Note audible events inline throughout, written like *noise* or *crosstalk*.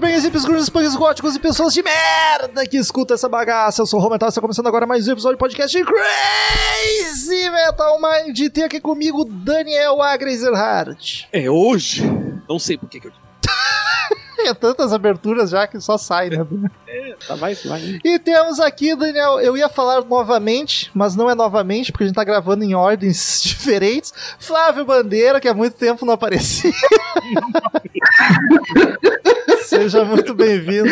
headbangers, hippies, grunges, punks góticos e pessoas de merda que escutam essa bagaça. Eu sou o Rometal, está começando agora mais um episódio do podcast Crazy Metal Mind. E tem aqui comigo Daniel Agreserhardt. É hoje? Não sei por que, que eu. É tantas aberturas já que só sai, né? É, tá, vai, vai. E temos aqui, Daniel, eu ia falar novamente, mas não é novamente, porque a gente tá gravando em ordens *laughs* diferentes. Flávio Bandeira, que há muito tempo não aparecia. *laughs* Seja muito bem-vindo.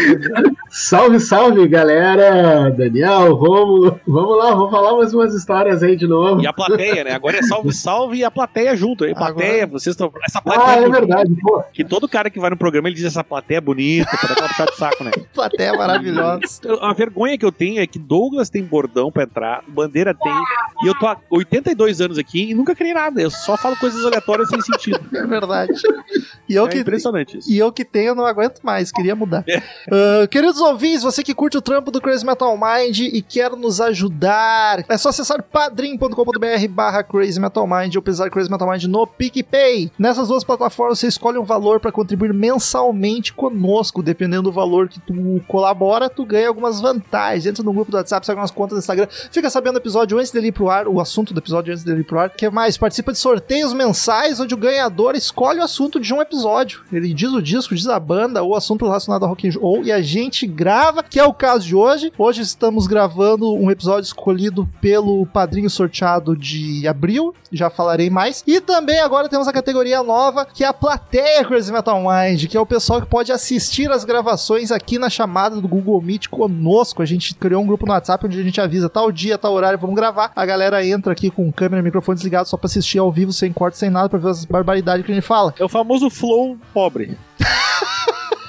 Salve, salve, galera! Daniel, Romulo. Vamos lá, vamos falar mais umas histórias aí de novo. E a plateia, né? Agora é salve, salve e a plateia junto. Aí, plateia, Agora- vocês estão. Essa plateia. Ah, é bonita. verdade, pô. Que todo cara que vai no programa ele diz essa plateia é bonita, aquela puxada de saco, né? *laughs* Plateia maravilhosa. A vergonha que eu tenho é que Douglas tem bordão pra entrar, Bandeira tem, e eu tô há 82 anos aqui e nunca criei nada. Eu só falo coisas aleatórias sem sentido. *laughs* É verdade. E eu, É que, impressionante isso. e eu que tenho, não aguento mais, queria mudar. Ah, queridos ouvintes, você que curte o trampo do Crazy Metal Mind e quer nos ajudar, é só acessar padrim.com.br barra Crazy Metal Mind ou pesar Crazy Metal Mind no PicPay. Nessas duas plataformas você escolhe um valor para contribuir mensalmente conosco, dependendo do valor que tu colabora, tu ganha algumas vantagens. Entra no grupo do WhatsApp, segue umas contas no Instagram, fica sabendo o episódio antes dele ir pro ar, o assunto do episódio antes dele ir pro ar. Que mais? Participa de sorteios mensais, onde o ganhador escolhe o assunto de um episódio. Ele diz o disco, diz a banda, ou o assunto relacionado ao rock and roll, e a gente grava, que é o caso de hoje. Hoje estamos gravando um episódio escolhido pelo padrinho sorteado de abril, já falarei mais. E também agora temos a categoria nova, que é a plateia Crazy Metal Mind, que é o pessoal que pode assistir as gravações aqui na chamada do Google Meet conosco. A gente criou um grupo no WhatsApp onde a gente avisa tal dia, tal horário, vamos gravar. A galera entra aqui com câmera e microfone desligado só pra assistir ao vivo, sem corte, sem nada, pra ver as barbaridades que a gente fala. É o famoso flow pobre.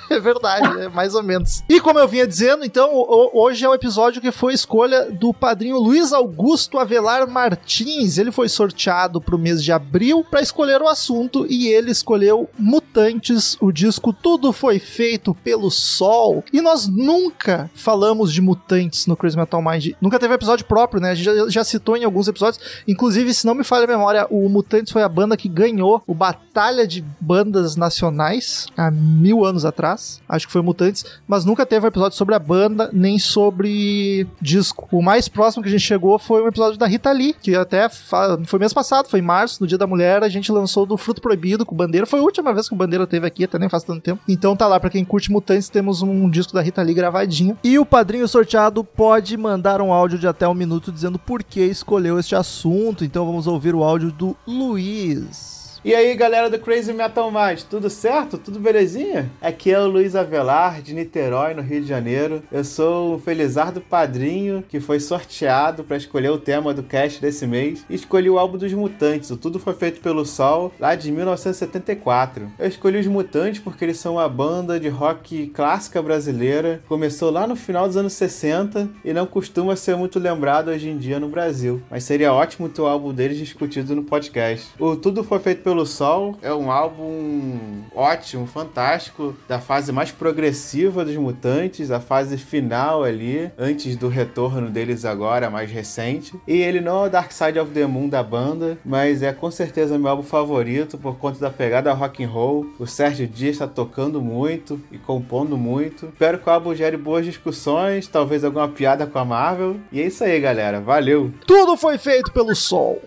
*laughs* É verdade, é mais ou menos. E como eu vinha dizendo, então, o- hoje é o episódio que foi escolha do padrinho Luiz Augusto Avelar Martins. Ele foi sorteado pro mês de abril para escolher o assunto e ele escolheu Mutantes, o disco Tudo Foi Feito pelo Sol. E nós nunca falamos de Mutantes no Crazy Metal Mind. Nunca teve episódio próprio, né? A gente já, já citou em alguns episódios. Inclusive, se não me falha a memória, o Mutantes foi a banda que ganhou o Batalha de Bandas Nacionais há mil anos atrás. Acho que foi Mutantes, mas nunca teve um episódio sobre a banda, nem sobre disco. O mais próximo que a gente chegou foi um episódio da Rita Lee, que até foi mês passado, foi em março, no Dia da Mulher, a gente lançou do Fruto Proibido com Bandeira. Foi a última vez que o Bandeira teve aqui, até nem faz tanto tempo. Então tá lá, pra quem curte Mutantes, temos um disco da Rita Lee gravadinho. E o padrinho sorteado pode mandar um áudio de até um minuto dizendo por que escolheu este assunto. Então vamos ouvir o áudio do Luiz. E aí, galera do Crazy Metal Mind, tudo certo? Tudo belezinha? Aqui é o Luiz Avelar, de Niterói, no Rio de Janeiro. Eu sou um felizardo padrinho que foi sorteado para escolher o tema do cast desse mês e escolhi o álbum dos Mutantes, o Tudo Foi Feito pelo Sol, lá de 1974. Eu escolhi os Mutantes porque eles são uma banda de rock clássica brasileira, começou lá no final dos anos 60 e não costuma ser muito lembrado hoje em dia no Brasil, mas seria ótimo ter o álbum deles discutido no podcast. O Tudo Foi Feito pelo Sol é um álbum ótimo, fantástico, da fase mais progressiva dos Mutantes, a fase final ali, antes do retorno deles agora, mais recente. E ele não é o Dark Side of the Moon da banda, mas é com certeza meu álbum favorito por conta da pegada rock and roll. O Sérgio Dias está tocando muito e compondo muito. Espero que o álbum gere boas discussões, talvez alguma piada com a Marvel. E é isso aí, galera. Valeu! Tudo foi feito pelo Sol.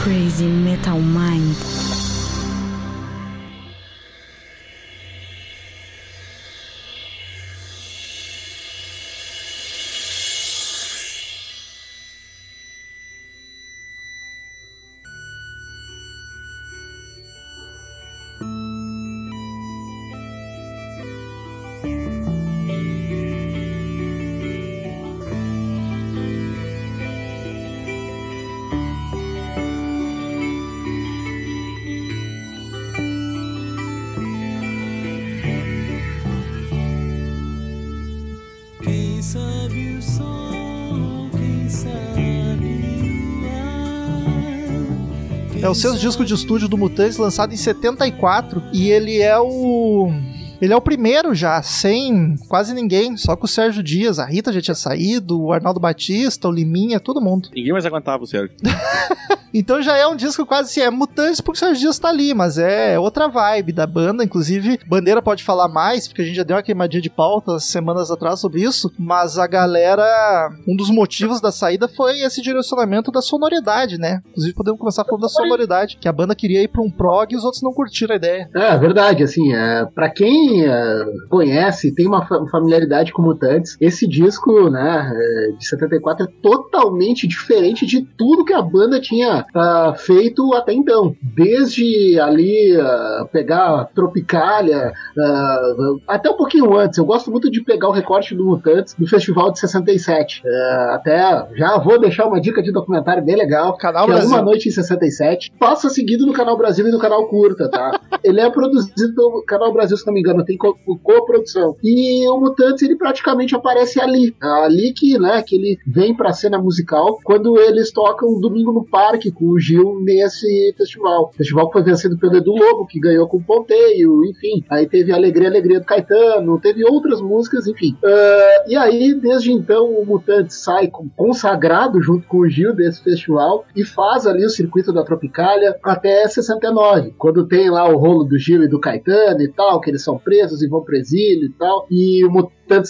Crazy Metal Mind. É o sexto disco de estúdio do Mutantes, lançado em 74, e ele é o. Ele é o primeiro já, sem quase ninguém, só com o Sérgio Dias. A Rita já tinha saído, o Arnaldo Batista, o Liminha, todo mundo. Ninguém mais aguentava o Sérgio. *laughs* Então já é um disco quase assim, é Mutantes porque o Sérgio Dias tá ali, mas é outra vibe da banda. Inclusive, Bandeira pode falar mais, porque a gente já deu uma queimadinha de pauta semanas atrás sobre isso. Mas a galera, um dos motivos da saída foi esse direcionamento da sonoridade, né? Inclusive, podemos começar falando da sonoridade, que a banda queria ir pra um prog e os outros não curtiram a ideia. É verdade, assim, é, para quem é, conhece, tem uma fa- familiaridade com Mutantes, esse disco, né, é, de 74 é totalmente diferente de tudo que a banda tinha ah, feito até então. Desde ali ah, pegar Tropicália, ah, até um pouquinho antes. Eu gosto muito de pegar o recorte do Mutantes do festival de 67. É, até já vou deixar uma dica de documentário bem legal. Canal que é Brasil. Uma Noite em 67. Passa seguido no Canal Brasil e no Canal Curta, tá? *laughs* ele é produzido pelo Canal Brasil, se não me engano, tem co- co-produção. E o Mutantes, ele praticamente aparece ali. Ali que, né, que ele vem pra cena musical quando eles tocam Domingo no Parque com o Gil nesse festival. Festival que foi vencido pelo Edu Lobo, que ganhou com Ponteio, enfim. Aí teve Alegria, Alegria do Caetano, teve outras músicas, enfim. Ah, e aí, desde então, o Mutantes sai consagrado junto com o Gil desse festival e faz ali o circuito da Tropicália até 69, quando tem lá o rolo do Gil e do Caetano e tal, que eles são presos e vão pro exílio e tal, e o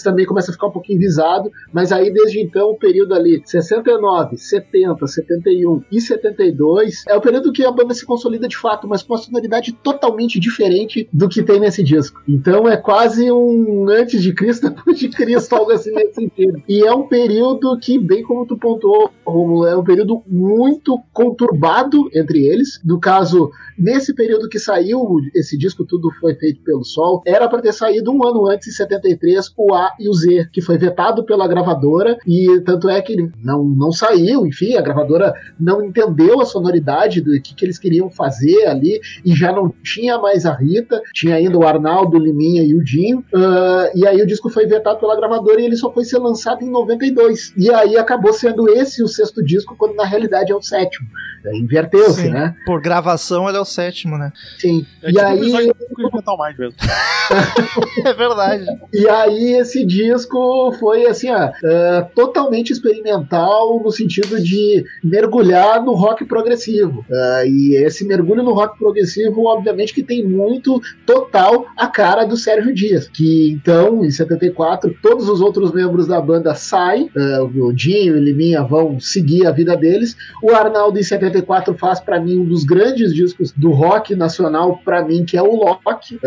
Também começa a ficar um pouquinho visado, mas aí desde então o período ali 69, 70, 71 e 72 é o período que a banda se consolida de fato, mas com uma sonoridade totalmente diferente do que tem nesse disco. Então é quase um antes de Cristo, *laughs* depois de Cristo, algo assim nesse sentido. E é um período que, bem como tu pontuou, Romulo, é um período muito conturbado entre eles. No caso, nesse período que saiu esse disco, tudo foi feito pelo Sol, era para ter saído um ano antes, em 73, o A e o Z, que foi vetado pela gravadora, e tanto é que não, não saiu, enfim, a gravadora não entendeu a sonoridade do que, que eles queriam fazer ali, e já não tinha mais a Rita, tinha ainda o Arnaldo, o Liminha e o Dinho, ah, e aí o disco foi vetado pela gravadora e ele só foi ser lançado em 92. E aí acabou sendo esse o sexto disco, quando na realidade é o sétimo. É, Inverteu-se, né? Por gravação, ele é o sétimo, né? Sim. É e tipo aí. Metal Mind mesmo. *laughs* É verdade. E aí esse disco foi assim, ó, é, totalmente experimental no sentido de mergulhar no rock progressivo. É, e esse mergulho no rock progressivo, obviamente, que tem muito total a cara do Sérgio Dias. Que então, em 74, todos os outros membros da banda saem, é, o Dinho e Liminha vão seguir a vida deles. O Arnaldo, em 74, faz para mim um dos grandes discos do rock nacional, para mim, que é o Loki,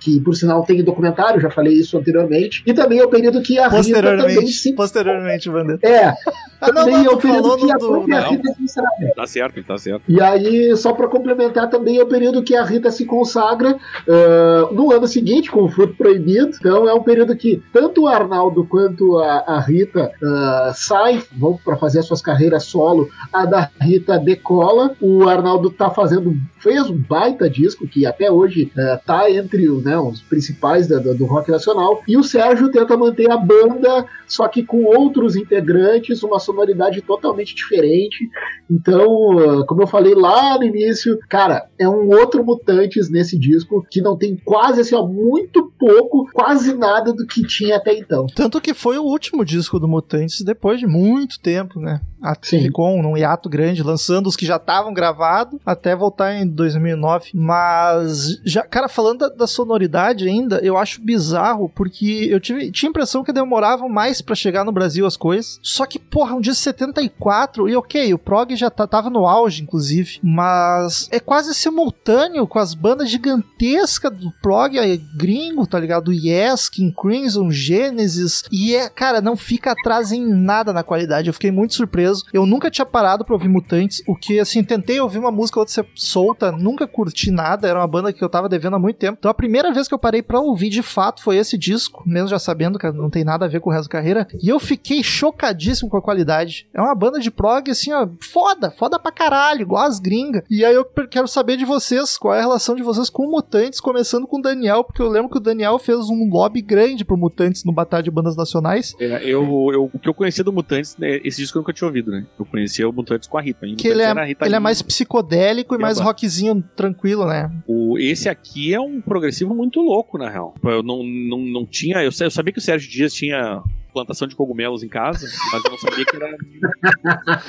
que por sinal tem documentário, já falei isso anteriormente. E também é o período que a Rita também se. posteriormente, Bandeira. É, Ah, não, também não, é o tu período falou que a do... não. Rita se consagra. Tá certo, tá certo. E aí, só para complementar, também é o período que a Rita se consagra ah, no ano seguinte, com o Fruto Proibido. Então, é um período que tanto o Arnaldo quanto a, a Rita ah, saem, vão para fazer as suas carreiras solo. A da Rita decola. O Arnaldo tá fazendo, fez um baita disco que até hoje ah, tá entre né, os principais da- da- do rock nacional. E o Sérgio tenta manter a banda, só que com outros integrantes, uma sonoridade totalmente diferente. Então, ah, como eu falei lá no início, cara, é um outro Mutantes nesse disco que não tem quase assim, ó, muito pouco, quase nada do que tinha até então. Tanto que foi o último disco do Mutantes depois de muito tempo, né? Sim. Ficou um, num hiato grande, lançando os que já estavam gravados até voltar em 2009. Mas, já, cara, falando da, da sonoridade ainda, eu acho bizarro porque eu tive, tinha a impressão que demoravam mais pra chegar no Brasil as coisas. Só que, porra, um dia 74, e ok, o prog já tá- tava no auge, inclusive, mas é quase simultâneo com as bandas gigantescas do prog é, gringo, tá ligado? Yes, King Crimson, Genesis, e é, cara, não fica atrás em nada na qualidade. Eu fiquei muito surpreso. Eu nunca tinha parado pra ouvir Mutantes, o que, assim, tentei ouvir uma música ou outra solta, nunca curti nada, era uma banda que eu tava devendo há muito tempo. Então a primeira vez que eu parei pra ouvir de fato foi esse disco, mesmo já sabendo que não tem nada a ver com o resto da carreira. E eu fiquei chocadíssimo com a qualidade. É uma banda de prog, assim, ó, foda, foda pra caralho, igual as gringas. E aí eu quero saber de vocês, qual é a relação de vocês com o Mutantes, começando com o Daniel, porque eu lembro que o Daniel fez um lobby grande pro Mutantes no Batalha de Bandas Nacionais. É, eu, eu, o que eu conhecia do Mutantes, né, esse disco eu nunca tinha ouvido, né? Eu conhecia o Mutantes com a Rita. Que ele é, Rita ele é mais psicodélico e E mais rockzinho tranquilo, né? O, esse aqui é um progressivo muito louco, na real. Eu não, não, não tinha. Eu, eu sabia que o Sérgio Dias tinha plantação de cogumelos em casa, mas eu não sabia que era.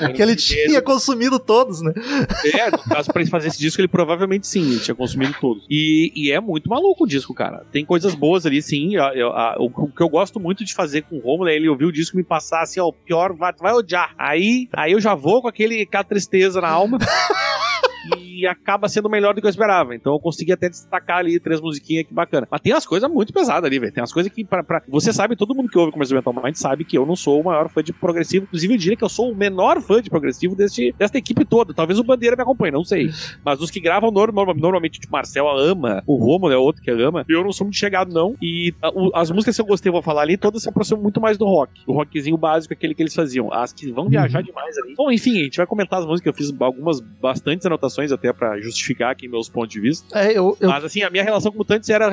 era *laughs* Que ele tinha consumido todos, né? É, no caso, pra ele fazer esse disco, ele provavelmente sim, ele tinha consumido todos. E, e é muito maluco o disco, cara. Tem coisas boas ali, sim. Eu- eu- a- o, o que eu gosto muito de fazer com o Romulo é ele ouvir o disco e me passar assim, ó, o pior, vai, vai odiar. Aí, aí eu já vou com aquele, aquela tristeza na alma. E acaba sendo melhor do que eu esperava. Então eu consegui até destacar ali três musiquinhas que bacana. Mas tem umas coisas muito pesadas ali, velho. Tem umas coisas que, pra, pra- Você sabe, todo mundo que ouve Comércio Mental Mind sabe que eu não sou o maior fã de progressivo. Inclusive, eu diria que eu sou o menor fã de progressivo deste, desta equipe toda. Talvez o Bandeira me acompanhe, não sei. Mas os que gravam norma- normalmente, tipo, Marcel ama, o Romulo é outro que ama. Eu não sou muito chegado, não. E a- o- as músicas que eu gostei, vou falar ali, todas se aproximam muito mais do rock. Do rockzinho básico, aquele que eles faziam. As que vão viajar demais ali. Bom, enfim, a gente vai comentar as músicas. Eu fiz algumas, bastantes anotações até pra justificar aqui meus pontos de vista. É, eu, eu Mas assim, a minha relação com Mutantes era,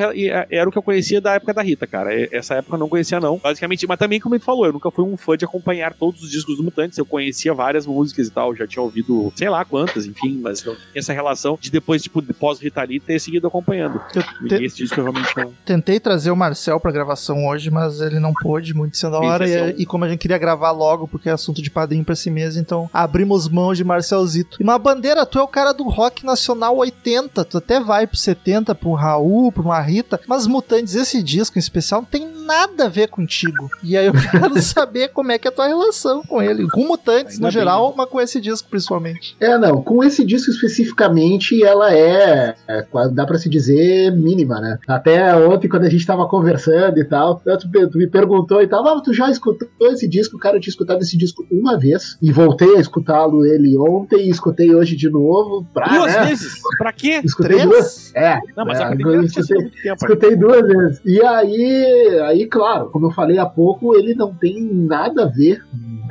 era o que eu conhecia da época da Rita, cara. Essa época eu não conhecia, não. Basicamente, mas também, como ele falou, eu nunca fui um fã de acompanhar todos os discos do Mutantes. Eu conhecia várias músicas e tal, já tinha ouvido sei lá quantas, enfim, mas não tinha essa relação de depois, tipo, pós-Rita Lee, ter seguido acompanhando. Eu te- esse disco eu realmente não. tentei trazer o Marcel pra gravação hoje, mas ele não pôde, muito sendo a hora. É E, e como a gente queria gravar logo, porque é assunto de padrinho pra esse mês, então abrimos mão de Marcelzito. E uma bandeira, tu é o cara do rock nacional 80, tu até vai pro 70, pro Raul, pro uma Rita, mas Mutantes, esse disco em especial, não tem nada a ver contigo. E aí eu *laughs* quero saber como é que é a tua relação com ele. Com Mutantes, Ainda no bem, geral, né? mas com esse disco principalmente. É, não, com esse disco especificamente, ela é, é, dá pra se dizer, mínima, né? Até ontem, quando a gente tava conversando e tal, tu, tu me perguntou e tal, ah, tu já escutou esse disco? Cara, eu tinha escutado esse disco uma vez e voltei a escutá-lo ele ontem e escutei hoje de novo. Pra, Duas né? vezes? Pra quê? Escutei Três? duas. É, Não, mas É, a primeira escutei- muito tempo. Escutei duas vezes. E aí, aí, claro, como eu falei há pouco, ele não tem nada a ver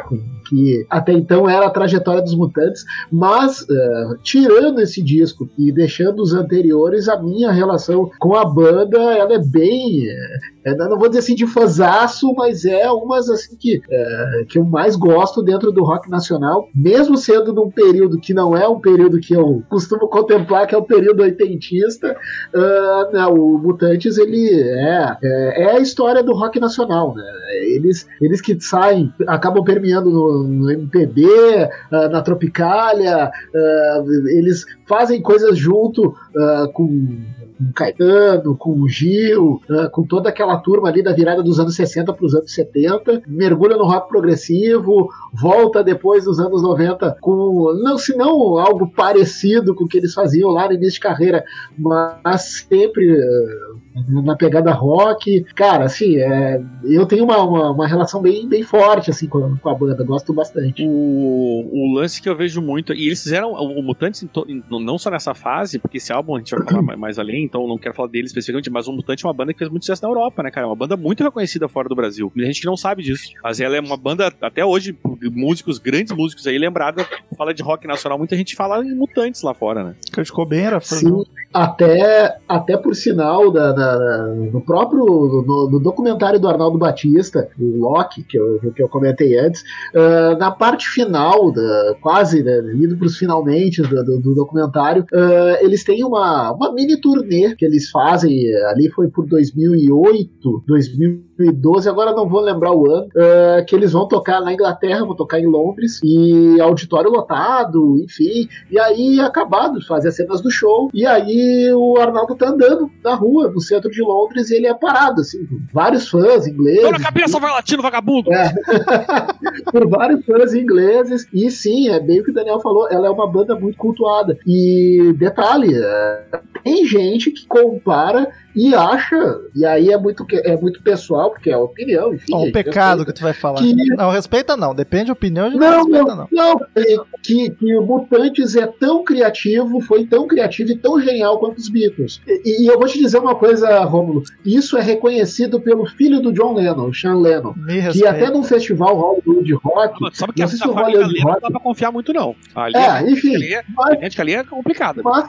com que até então era a trajetória dos mutantes, mas eh, tirando esse disco e deixando os anteriores, a minha relação com a banda ela é bem. Eu não vou dizer assim de fãzaço, mas é umas assim que, eh, que eu mais gosto dentro do rock nacional, mesmo sendo num período que não é um período que eu costumo contemplar, que é o período oitentista, ah, não, o Mutantes ele é, é, é a história do rock nacional, né? Eles, eles que saem, acabam permeando no, no MPB, ah, na Tropicália, ah, eles fazem coisas junto com com o Caetano, com o Gil, ah, com toda aquela turma ali da virada dos anos 60 para os anos 70, mergulha no rock progressivo, volta depois dos anos 90 com, não se não algo parecido com o que eles faziam lá no início de carreira, mas sempre ah, na pegada rock. Cara, assim, é, eu tenho uma, uma, uma relação bem, bem forte assim com, a- com a banda, gosto bastante. O, o lance que eu vejo muito. E eles fizeram o, o Mutantes em to- em- não só nessa fase, porque esse álbum a gente vai falar *clears throat* mais, mais além, então não quero falar dele especificamente, mas o Mutante é uma banda que fez muito sucesso na Europa, né, cara? É uma banda muito reconhecida fora do Brasil. Tem gente que não sabe disso. Mas ela é uma banda, até hoje, músicos, grandes músicos aí, lembrada, fala de rock nacional, muita gente fala em Mutantes lá fora, né? Kurt Cobain era fã Sim, até, até por sinal da, da- no próprio no, no documentário do Arnaldo Batista, o Loki, que eu, que eu comentei antes, ah, na parte final, da, quase né, indo para os finalmente do, do- do documentário, ah, eles têm uma, uma mini turnê que eles fazem, ali foi por 2008, 2012, agora não vou lembrar o ano, ah, que eles vão tocar na Inglaterra, vão tocar em Londres, e auditório lotado, enfim, e aí acabado de fazer as cenas do show, e aí o Arnaldo tá andando na rua, no centro de Londres, e ele é parado, assim, por vários fãs ingleses. Tô na cabeça, vai latino, vagabundo! É. *laughs* por vários fãs ingleses. E sim, é bem o que o Daniel falou, ela é uma banda muito cultuada. E detalhe, é, tem gente que compara e acha, e aí é muito, que- é muito pessoal, porque é a opinião, enfim. O gente pecado que tu vai falar. Que- Não, respeita não. Depende da opinião, a gente Não, respeita não, não. não. é Que, que o Mutantes é tão criativo, foi tão criativo e tão genial quanto os Beatles. E, e eu vou te dizer uma coisa, Rômulo. Isso é reconhecido pelo filho do John Lennon, Sean Lennon. Me Que até num festival Hollywood Rock. Sabe que Não a, sei se o Hollywood não dá pra confiar muito, não. Ali, É, enfim. é, a gente ali é complicada. mas,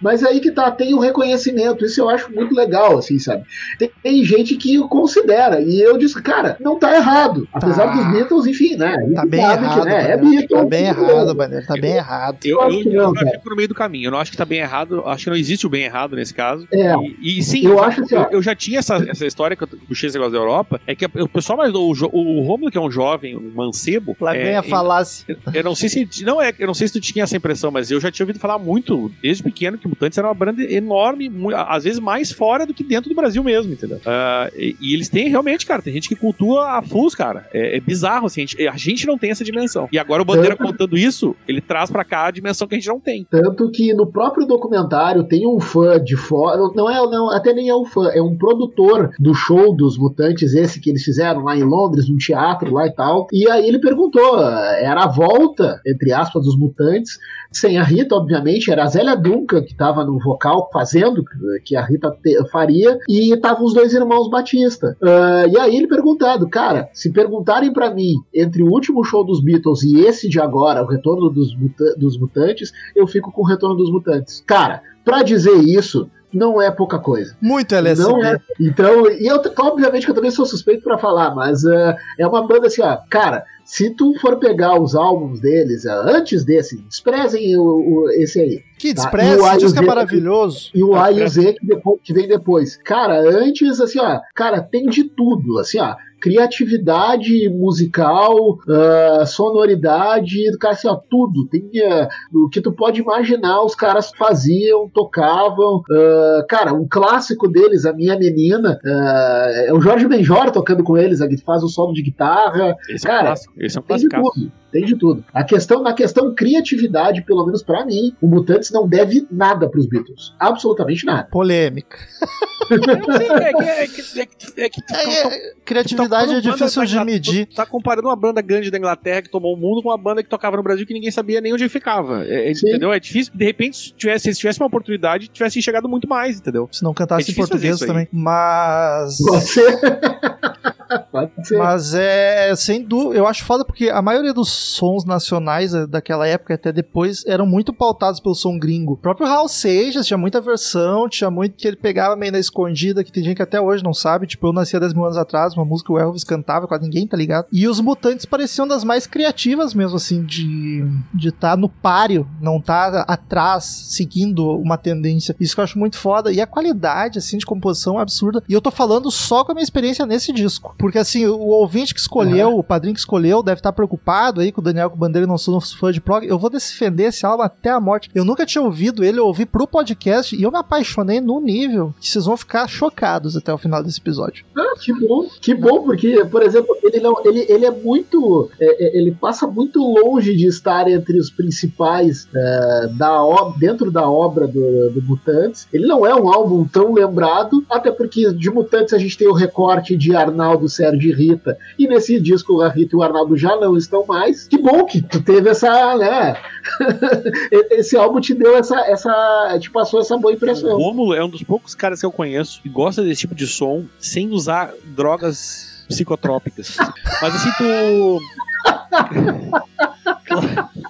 mas aí que tá, tem o reconhecimento. Isso eu acho muito legal, assim, sabe? Tem, tem gente que o considera. E eu disse, cara, não tá errado. Apesar Tá. dos Beatles, enfim, né? Tá bem sabe que, errado, né, é. Beatles. Tá bem errado, Bandeira. Tá bem errado. Eu, acho eu, que eu não, cara. fico no meio do caminho. Eu não acho que tá bem errado. eu Acho que não existe o bem errado nesse caso. É. E, e sim, Eu já- acho assim, eu, eu já tinha essa, essa história que eu puxei esse negócio da Europa. É que o pessoal mais. O, o Romulo, que é um jovem, um mancebo. Lá é, vem a falácia. Eu não sei se não é, eu não sei se tu tinha essa impressão, mas eu já tinha ouvido falar muito desde pequeno que Mutantes era uma banda enorme, às vezes mais fora do que dentro do Brasil mesmo, entendeu? Ah, e, e eles têm realmente, cara, tem gente que cultua a full, cara. É, é bizarro, assim, a gente, a gente não tem essa dimensão. E agora o Bandeira contando isso, ele traz pra cá a dimensão que a gente não tem. Tanto que no próprio documentário tem um fã de fora, não é, não, até nem é um fã, é um produtor do show dos Mutantes, esse que eles fizeram lá em Londres, num teatro lá e tal. E aí ele perguntou, era a volta, entre aspas, dos Mutantes, sem a Rita, obviamente, era a Zélia Duncan que tava no vocal fazendo, que a Rita faria, e estavam os dois irmãos Batista. Ah, e aí ele perguntado, cara, se perguntarem pra mim entre o último show dos Beatles e esse de agora, o retorno dos, muta- dos Mutantes, eu fico com o retorno dos Mutantes. Cara, pra dizer isso, não é pouca coisa. Muito LSD. Não é. Então, e eu, obviamente que eu também sou suspeito pra falar, mas ah, é uma banda assim, ó, cara, se tu for pegar os álbuns deles ah, antes desse, desprezem o, o- esse aí. Que Tá, despreza, e o esse disco é maravilhoso. E o Tá A e o Z que, depo- que vem depois. Cara, antes, assim, ó, cara, tem de tudo, assim, ó. Criatividade musical, ah, sonoridade, cara, assim, ó, tudo. Tem ah, o que tu pode imaginar, os caras faziam, tocavam. ah, cara, um clássico deles, A Minha Menina, é o Jorge Benjor tocando com eles, que faz o solo de guitarra. Esse é um Cara, clássico. Esse é um clássico. Tem de tudo. A questão, na questão criatividade, pelo menos pra mim, o Mutantes não deve nada pros Beatles. Absolutamente nada. Polêmica. Criatividade é tá difícil de medir. Tu tá comparando uma banda grande da Inglaterra que tomou o mundo com uma banda que tocava no Brasil que ninguém sabia nem onde ficava. É, é, entendeu? É difícil. De repente, se tivesse, se tivesse uma oportunidade, tivesse chegado muito mais, entendeu? Se não cantasse É em português também. Mas. Você. *laughs* Pode ser. Mas é, sem dúvida, eu acho foda porque a maioria dos sons nacionais eh, daquela época até depois eram muito pautados pelo som gringo. O próprio Raul Seixas tinha muita versão, tinha muito que ele pegava meio na escondida, que tem gente que até hoje não sabe. Tipo, eu nasci há 10 mil anos atrás, uma música que o Elvis cantava, quase ninguém tá ligado. E os Mutantes pareciam das mais criativas mesmo, assim, de de estar no páreo, não tá atrás, seguindo uma tendência. Isso que eu acho muito foda. E a qualidade, assim, de composição é absurda. E eu tô falando só com a minha experiência nesse disco. Porque, assim, o ouvinte que escolheu, o padrinho que escolheu, deve estar preocupado aí com o Daniel com Bandeira não sou fã de prog. Eu vou defender esse álbum até a morte. Eu nunca tinha ouvido ele, eu ouvi pro podcast e eu me apaixonei no nível que vocês vão ficar chocados até o final desse episódio. Ah, que bom, que bom, porque, por exemplo, ele não, ele, ele é muito, é, é, ele passa muito longe de estar entre os principais é, da dentro da obra do, do Mutantes. Ele não é um álbum tão lembrado, até porque de Mutantes a gente tem o recorte de Arnaldo, Sérgio e Rita, e nesse disco a Rita e o Arnaldo já não estão mais. Que bom que tu teve essa, né? *laughs* Esse álbum te deu essa, essa, te passou essa boa O impressão. Rômulo é um dos poucos caras que eu conheço que gosta desse tipo de som sem usar drogas psicotrópicas. Mas assim, tu. Cla- *laughs*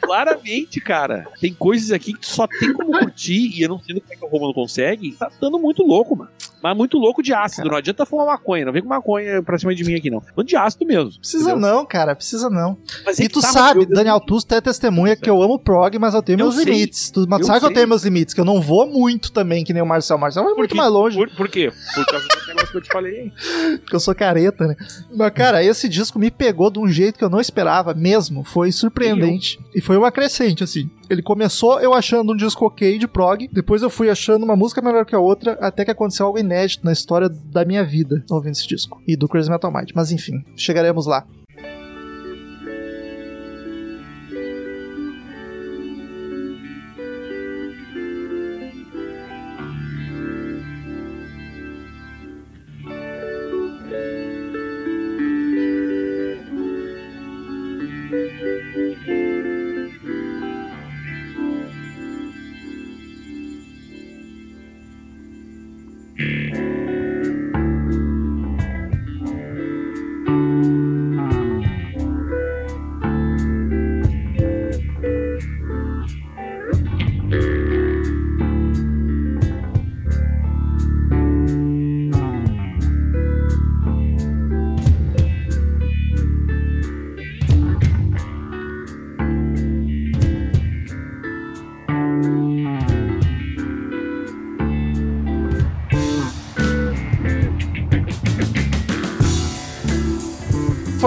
Claramente, cara, tem coisas aqui que tu só tem como curtir, e eu não sei como é que o Romulo consegue, tá dando muito louco, mano. Mas muito louco de ácido. Não adianta fumar maconha, não vem com maconha pra cima de mim aqui, não. Falando de ácido mesmo. Precisa entendeu? não, cara, precisa não. Mas é E tu tá, sabe, eu- Daniel, tu é testemunha que eu amo prog, mas eu tenho Eu meus sei. limites. Tu, mas Eu sabe que eu sei. tenho meus limites, que eu não vou muito também, que nem o Marcel. O Marcel vai muito mais longe, Por, por quê? Por causa negócio que eu te falei. porque eu sou careta, né? Mas, cara, esse disco me pegou de um jeito que eu não esperava mesmo. Foi surpreendente. E foi uma crescente, assim. Ele começou eu achando um disco ok de prog, depois eu fui achando uma música melhor que a outra, até que aconteceu algo inédito na história da minha vida ouvindo esse disco. E do Crazy Metal Mind. Mas enfim, chegaremos lá.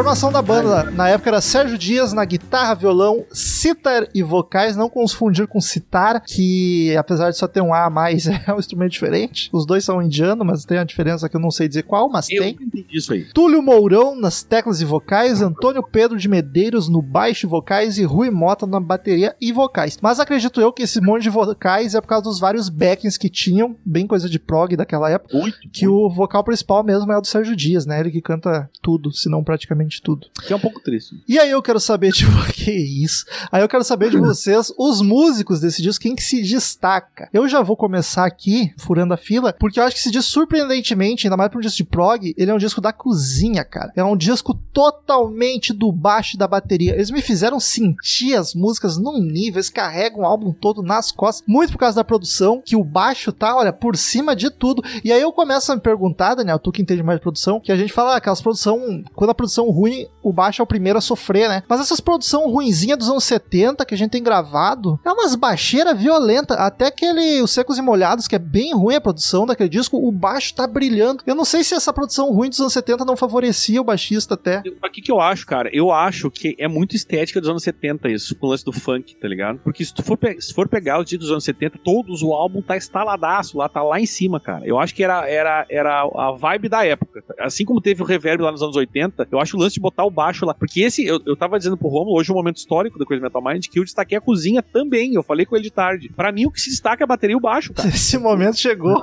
Formação da banda. Na época era Sérgio Dias na guitarra, violão, citar e vocais, não confundir com citar, que apesar de só ter um A a mais, *laughs* é um instrumento diferente. Os dois são indianos, mas tem a diferença que eu não sei dizer qual, mas Eu tem. isso aí. Túlio Mourão nas teclas e vocais, Antônio Pedro de Medeiros no baixo e vocais e Rui Mota na bateria e vocais. Mas acredito eu que esse monte de vocais é por causa dos vários backings que tinham, bem coisa de prog daquela época, Muito. que o vocal principal mesmo é o do Sérgio Dias, né? Ele que canta tudo, se não praticamente tudo. Que é um pouco triste. E aí eu quero saber de *laughs* que isso? Aí eu quero saber de *clears throat* vocês, os músicos desse disco, quem que se destaca? Eu já vou começar aqui, furando a fila, porque eu acho que esse disco, surpreendentemente, ainda mais pra um disco de prog, ele é um disco da cozinha, cara. É um disco totalmente do baixo e da bateria. Eles me fizeram sentir as músicas num nível, eles carregam o álbum todo nas costas, muito por causa da produção, que o baixo tá, olha, por cima de tudo. E aí eu começo a me perguntar, Daniel, tu que entende mais de produção, que a gente fala, ah, aquelas produção, quando a produção ruim, o baixo é o primeiro a sofrer, né? Mas essas produção ruinzinha dos anos 70 que a gente tem gravado, é umas baixeiras violentas. Até aquele Os Secos e Molhados, que é bem ruim a produção daquele disco, o baixo tá brilhando. Eu não sei se essa produção ruim dos anos 70 não favorecia o baixista até. O que, que eu acho, cara? Eu acho que é muito estética dos anos 70 isso, com o lance do funk, tá ligado? Porque se tu for, se for pegar os discos dos anos 70, todos o álbum tá estaladaço lá, tá lá em cima, cara. Eu acho que era, era, era a vibe da época. Assim como teve o reverb lá nos anos 80, eu acho o lance de botar o baixo lá. Porque esse, eu, eu tava dizendo pro Romulo, hoje é um momento histórico da Crazy Metal Mind, que eu destaquei a cozinha também. Eu falei com ele de tarde. Pra mim, o que se destaca é a bateria e o baixo, cara. Esse momento chegou.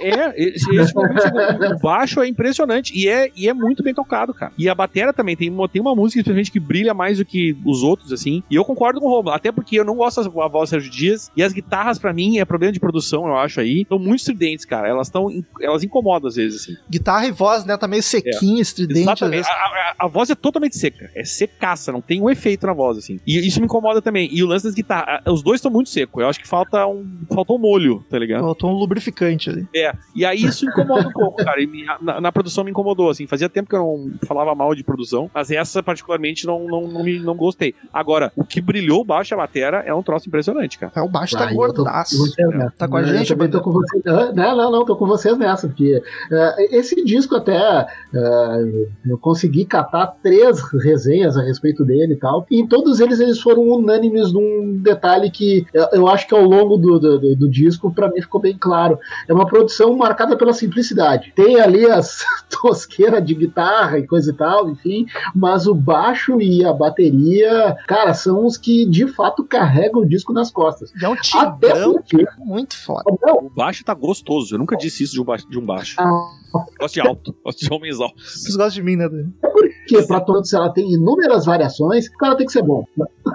É, é, esse, esse momento chegou. o baixo é impressionante e é, e é muito bem tocado, cara. E a bateria também tem uma, tem uma música simplesmente que brilha mais do que os outros, assim. E eu concordo com o Romulo, até porque eu não gosto da voz do Sérgio Dias e as guitarras, pra mim, é problema de produção, eu acho aí. Estão muito estridentes, cara. Elas estão. Elas incomodam às vezes, assim. Guitarra e voz, né? Tá meio sequinha, estridente. às Exatamente. A, a- a voz é totalmente seca. É secaça, não tem um efeito na voz, assim. E isso me incomoda também. E o lance das guitarras, os dois estão muito secos. Eu acho que falta um. Faltou um molho, tá ligado? Faltou um lubrificante ali. É, e aí isso incomoda um pouco, cara. E me- na, na produção me incomodou, assim. Fazia tempo que eu não falava mal de produção, mas essa particularmente não, não, não, me, não gostei. Agora, o que brilhou baixo a batera é um troço impressionante, cara. É, o baixo Ah, tá eu tô gordaço. Tá com a Eu gente, também tô com vocês. Ah, Não, não, não, tô com vocês nessa, porque eh, esse disco até eh, eu consegui catar três resenhas a respeito dele e tal, e em todos eles eles foram unânimes num detalhe que eu, acho que ao longo do, do, do- do disco, pra mim ficou bem claro. É uma produção marcada pela simplicidade. Tem ali as *laughs* tosqueiras de guitarra e coisa e tal, enfim, mas o baixo e a bateria, cara, são os que de fato carregam o disco nas costas. É um Até tigrão porque. muito foda. Não, O baixo tá gostoso. Eu nunca disse isso de um baixo. De um baixo. Ah. Gosto de alto. Gosto de homens altos. Vocês gostam de mim, né? Dani? Porque pra todos ela tem inúmeras variações, o cara tem que ser bom.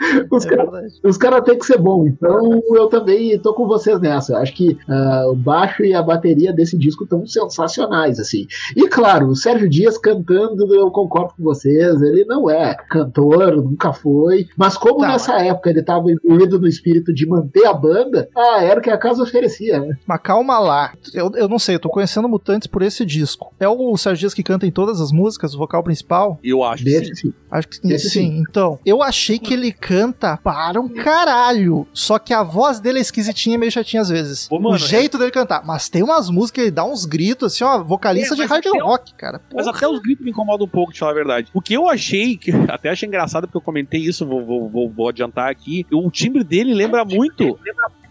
*laughs* Os É caras cara tem que ser bom. Então eu também tô com vocês nessa. Eu acho que ah, o baixo e a bateria desse disco estão sensacionais, assim. E claro, o Sérgio Dias cantando, eu concordo com vocês. Ele não é cantor, nunca foi. Mas como Tá, nessa época ele tava imbuído no espírito de manter a banda, ah, era o que a casa oferecia, né? Mas calma lá. Eu, eu não sei, eu tô conhecendo Mutantes por esse disco. É o Sérgio Dias que canta em todas as músicas, o vocal principal? Eu acho que sim. Desse, sim. Acho que sim. Esse sim. Então, eu achei que ele canta para um caralho. Só que a voz dele é esquisitinha e meio chatinha às vezes. Mano, o jeito dele cantar. Mas tem umas músicas que ele dá uns gritos, assim, ó, vocalista É, de mas hard rock, cara. Mas Porra. até os gritos me incomodam um pouco, de falar a verdade. O que eu achei, que *laughs* até achei engraçado, porque eu comentei isso, vou, vou, vou, vou adiantar aqui. O timbre dele lembra muito.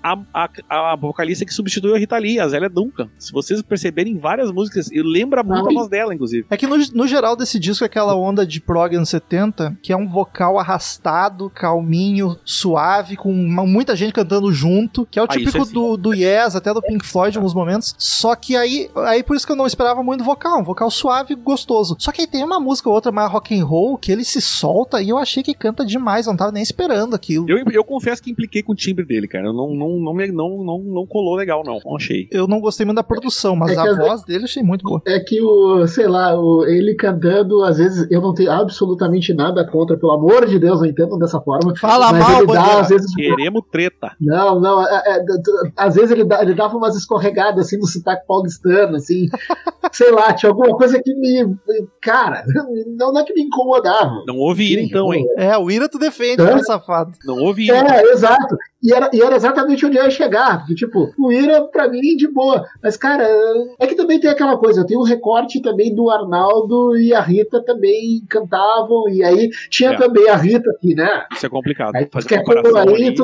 A, a, a vocalista que substituiu a Rita Lee, a Zélia Duncan. Se vocês perceberem em várias músicas, ele lembra muito a Ai. voz dela, inclusive. É que no, no geral desse disco é aquela onda de prog anos 70, que é um vocal arrastado, calminho, suave, com uma- muita gente cantando junto, que é o Ah, típico é sim. do, do Yes, até do Pink Floyd em alguns momentos. Só que aí, aí por isso que eu não esperava muito vocal, um vocal suave e gostoso. Só que aí tem uma música ou outra mais rock and roll que ele se solta e eu achei que canta demais, eu não tava nem esperando aquilo. Eu, eu confesso que impliquei com o timbre dele, cara. Eu não, não, não, me- não, não, não colou legal, não. Não achei. Eu não gostei muito da produção, mas É a voz dele eu achei muito boa. É que o, sei lá, o, ele cantando, às vezes eu não tenho absolutamente nada contra, pelo amor de Deus, não entendam dessa forma. Fala mas mal, ele dá, às vezes. Queremos treta. Não, não, é- é- às vezes ele, dá- ele dava umas escorregadas assim no sotaque paulistano, assim. *laughs* sei lá, tinha alguma coisa que me. Cara, não, não é que me incomodava. Não houve ira então, hein? É, o Ira tu defende, né, safado? Não houve ira. É, exato. E era, e era exatamente onde eu ia chegar. Porque, tipo, o Ira, pra mim, de boa. Mas, cara, é que também tem aquela coisa. Tem um recorte também do Arnaldo e a Rita também cantavam. E aí tinha É. também a Rita aqui, né? Isso é complicado. Aí Fazer quer comparação aí, tu...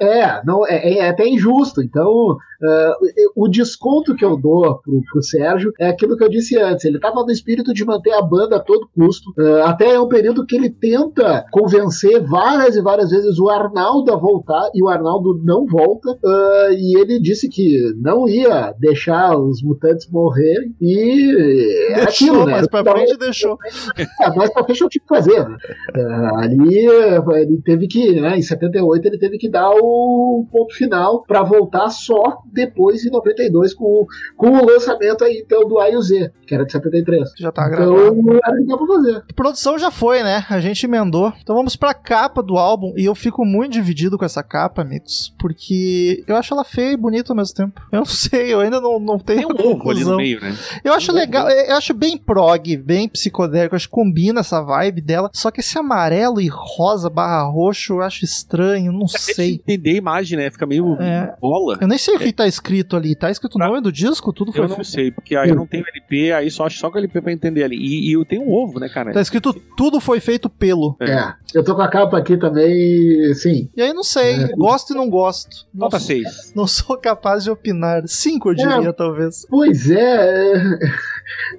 É, não, é, é até injusto. Então, ah, o desconto que eu dou pro, pro Sérgio é aquilo que eu disse antes. Ele tava no espírito de manter a banda a todo custo. Ah, até é um período que ele tenta convencer várias e várias vezes o Arnaldo a voltar e o Arnaldo não volta. Ah, e ele disse que não ia deixar os mutantes morrerem. E é Deixou, aquilo, né? mas pra Então, frente deixou. *laughs* ah, mas pra frente eu tinha que fazer, né? Ah, ali ele teve que, né, em 78, ele teve que dar o ponto final pra voltar só depois, em 92, com, o- com o lançamento aí, então, do A e o Z, que era de 73. Já tá gravado. Então, era o que dá pra fazer. Produção já foi, né? A gente emendou. Então vamos pra capa do álbum. E eu fico muito dividido com essa capa, amigos. Porque eu acho ela feia e bonita ao mesmo tempo. Eu não *laughs* sei, eu ainda não, não tenho Tem um ovo ali no conclusão. meio, né? Eu acho Um ovo. legal, eu acho bem prog, bem psicodélico, eu acho que combina essa vibe dela. Só que esse amarelo e rosa barra roxo eu acho estranho, não de sei. entender a imagem, né? Fica meio É. bola. Eu nem sei o que tá escrito ali. Tá escrito o nome do disco? Tudo foi Eu não sei, porque aí eu não tenho LP, aí só acho só com LP pra entender ali. E, e eu tenho um ovo, né, cara? Tá escrito tudo foi feito pelo. É. É. Eu tô com a capa aqui também, sim. E aí não sei, É. gosto e não gosto. Não, Nota sou- 6. *laughs* não sou capaz de opinar. Cinco eu diria, talvez. Pois é. é.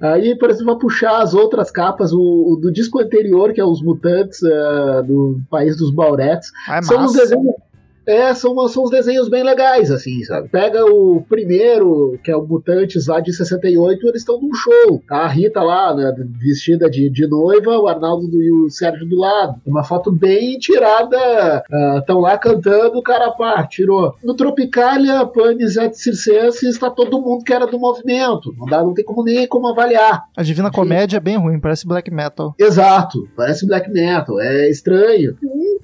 *laughs* Aí, por exemplo, vai puxar as outras capas, o, o do disco anterior, que é Os Mutantes, ah, do País dos Bauretes. Ah, é são uns massa. desenhos. É, são, são uns desenhos bem legais, assim, sabe? Pega o primeiro, que é o Mutantes lá de 68, eles estão num show. Tá a Rita lá, né, vestida de, de noiva, o Arnaldo do- e o Sérgio do lado. Uma foto bem tirada. Estão lá cantando, o cara pá, tirou. No Tropicalia, Panis et Circenses, está todo mundo que era do movimento. Não, dá, não tem como nem como avaliar. A Divina Comédia é bem ruim, parece black metal. Exato, parece black metal, é estranho.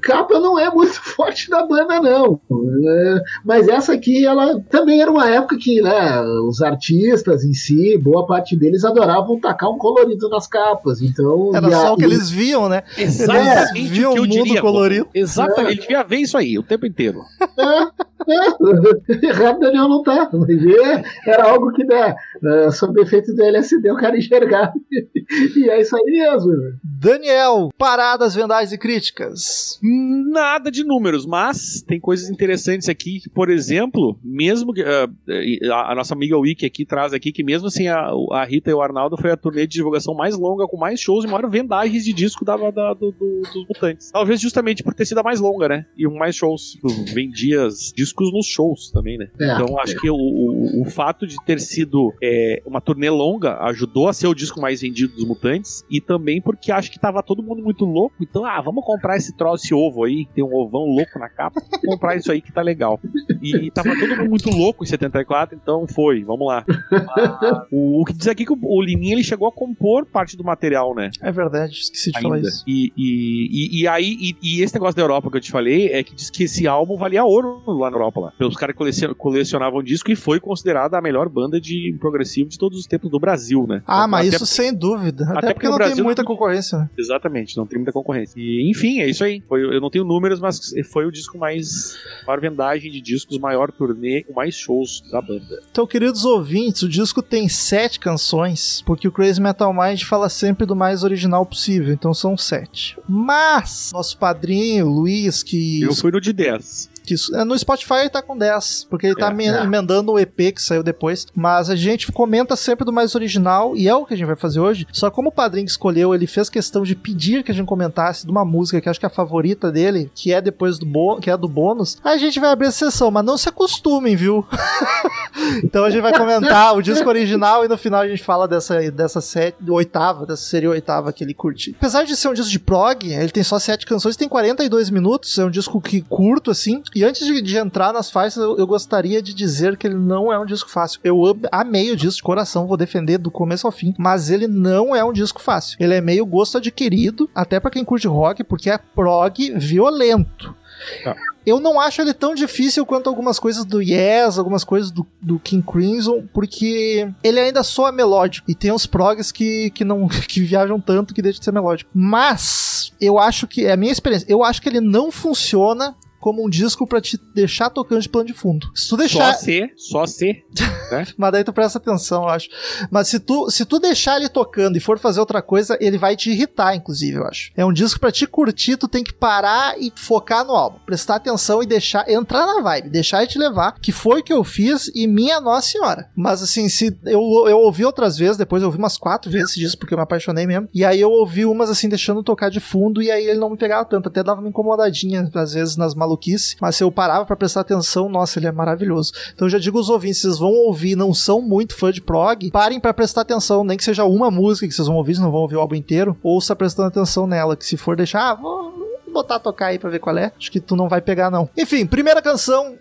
Capa não é muito *laughs* forte da banda, não. É, mas essa aqui, ela também era uma época que né, os artistas em si, boa parte deles adoravam tacar um colorido nas capas. Então, Era a- só o que e- eles viam, né? Exatamente Eles viam o que eu o mundo diria. colorido. Exatamente, ele devia ver isso aí o tempo inteiro. É, *laughs* errado Daniel não tá. Mas era algo que, né, é, sob efeito do LSD, o cara enxergava. *laughs* E é isso aí mesmo. Daniel, paradas, vendagens e críticas. Nada de números, mas tem coisas interessantes aqui, que, por exemplo, mesmo que, ah, a, a nossa amiga Wiki aqui traz aqui que mesmo assim a, a Rita e o Arnaldo foi a turnê de divulgação mais longa, com mais shows e maior vendagens de disco da, da- do- do- dos Mutantes. Talvez justamente por ter sido a mais longa, né? E mais shows. Tu Vendia discos nos shows também, né? É. Então acho que o, o, o fato de ter sido é, uma turnê longa ajudou a ser o disco mais vendido dos Mutantes e também porque acho que tava todo mundo muito louco. Então, ah, vamos comprar esse troço, esse ovo aí, que tem um ovão louco na capa. Vamos comprar isso aí que tá legal. E, e tava todo mundo muito louco em 74, então foi, vamos lá. *laughs* Ah, o, o que diz aqui que o, o Liminha ele chegou a compor parte do material, né? É verdade, esqueci de falar ainda. isso. E, e, e, e aí, e, e esse negócio da Europa que eu te falei é que diz que esse álbum valia ouro lá na Europa, lá. Pelos caras colecionavam disco e foi considerada a melhor banda de progressivo de todos os tempos do Brasil, né? Ah, mas Até- isso sem dúvida. Até, até porque porque não no tem Brasil muita não- concorrência, né? Exatamente, não tem muita concorrência. E, enfim, é isso aí. Foi, eu não tenho números, mas foi o disco mais. maior vendagem de discos, maior turnê, com mais shows da banda. Então, queridos ouvintes, o disco tem sete canções, porque o Crazy Metal Mind fala sempre do mais original possível, então são sete. Mas, nosso padrinho, Luiz, que, Eu fui no de 10. Isso- é, no Spotify ele tá com 10, porque ele tá É, é. emendando o EP que saiu depois. Mas a gente comenta sempre do mais original, e é o que a gente vai fazer hoje. Só como o padrinho que escolheu, ele fez questão de pedir que a gente comentasse de uma música que acho que é a favorita dele, que é depois do que é do bônus, a gente vai abrir a sessão, mas não se acostumem, viu? *laughs* então a gente vai comentar o disco original e no final a gente fala dessa, dessa sete, oitava, dessa seria a oitava que ele curte. Apesar de ser um disco de prog, ele tem só sete canções, tem 42 minutos, é um disco que curto assim. E antes de, de entrar nas faixas, eu, eu gostaria de dizer que ele não é um disco fácil. Eu am- amei o disco de coração, vou defender do começo ao fim, mas ele não é um disco fácil. Ele é meio gosto adquirido, até pra quem curte rock, porque é prog violento. eu não acho ele tão difícil quanto algumas coisas do Yes, algumas coisas do, do King Crimson, porque ele ainda soa melódico. E tem uns progs que, que não *laughs* que viajam tanto que deixa de ser melódico. Mas eu acho que, é a minha experiência, eu acho que ele não funciona como um disco pra te deixar tocando de plano de fundo. Se tu deixar. Só se, só se. *laughs* Mas daí tu presta atenção, eu acho. Mas se tu, se tu deixar ele tocando e for fazer outra coisa, ele vai te irritar, inclusive, eu acho. É um disco pra te curtir, tu tem que parar e focar no álbum. Prestar atenção e deixar, entrar na vibe, deixar ele te levar, que foi o que eu fiz e minha Nossa Senhora. Mas assim, se eu, eu ouvi outras vezes, depois eu ouvi umas quatro vezes esse disco, porque eu me apaixonei mesmo. E aí eu ouvi umas assim, deixando tocar de fundo, e aí ele não me pegava tanto, até dava uma incomodadinha, às vezes, nas maluquices. Mas se eu parava pra prestar atenção, nossa, ele é maravilhoso. Então eu já digo aos ouvintes, vocês vão ouvir, não são muito fã de prog, parem pra prestar atenção, nem que seja uma música que vocês vão ouvir, vocês não vão ouvir o álbum inteiro, ouça prestando atenção nela, que se for deixar, ah, vou botar a tocar aí pra ver qual é, acho que tu não vai pegar não. Enfim, primeira canção,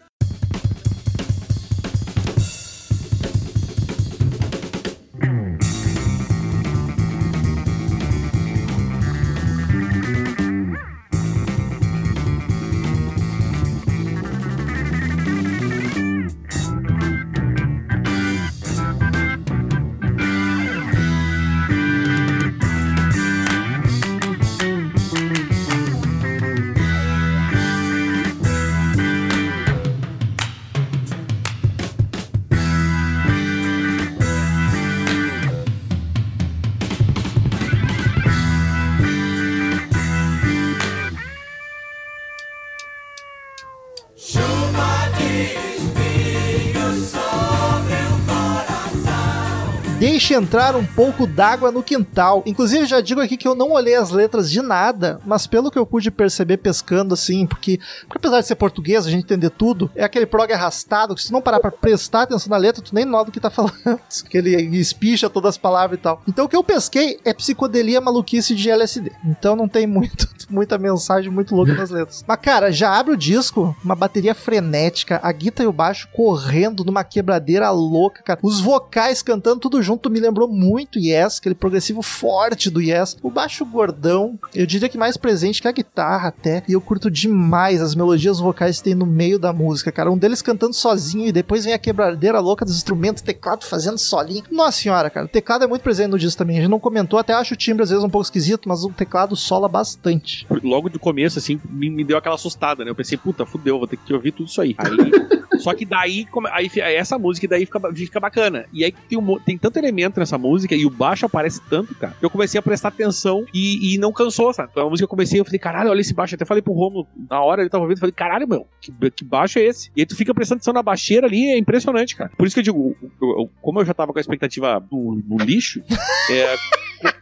Deixe entrar um pouco d'água no quintal. Inclusive, já digo aqui que eu não olhei as letras de nada, mas pelo que eu pude perceber pescando assim, porque, porque apesar de ser português, a gente entender tudo, é aquele prog arrastado que se não parar pra prestar atenção na letra, tu nem nota o que tá falando. *laughs* que ele espicha todas as palavras e tal. Então o que eu pesquei é psicodelia maluquice de LSD. Então não tem muito, *laughs* muita mensagem muito louca nas letras. Mas cara, já abre o disco, uma bateria frenética, a guitarra e o baixo correndo numa quebradeira louca, cara. Os vocais cantando tudo junto me lembrou muito Yes, aquele progressivo forte do Yes. O baixo gordão, eu diria que mais presente que a guitarra até. E eu curto demais as melodias vocais que tem no meio da música, cara. Um deles cantando sozinho e depois vem a quebradeira louca dos instrumentos, teclado fazendo solinho. Nossa senhora, cara. O teclado é muito presente no disco também. A gente não comentou, até acho o timbre às vezes um pouco esquisito, mas o teclado sola bastante. Logo do começo, assim, me, me deu aquela assustada, né? Eu pensei, puta, fudeu, vou ter que ouvir tudo isso aí. Aí. *laughs* Só que daí, aí, essa música daí fica, fica bacana. E aí tem, um tem tanto elemento nessa música e o baixo aparece tanto, cara. que Eu comecei a prestar atenção e, e não cansou, sabe? Foi uma música eu comecei, eu falei, caralho, olha esse baixo. Até falei pro Romulo, na hora ele tava ouvindo, eu falei, caralho, meu, que, que baixo é esse? E aí tu fica prestando atenção na baixeira ali, é impressionante, cara. Por isso que eu digo, o- o- como eu já tava com a expectativa no lixo, *laughs* é,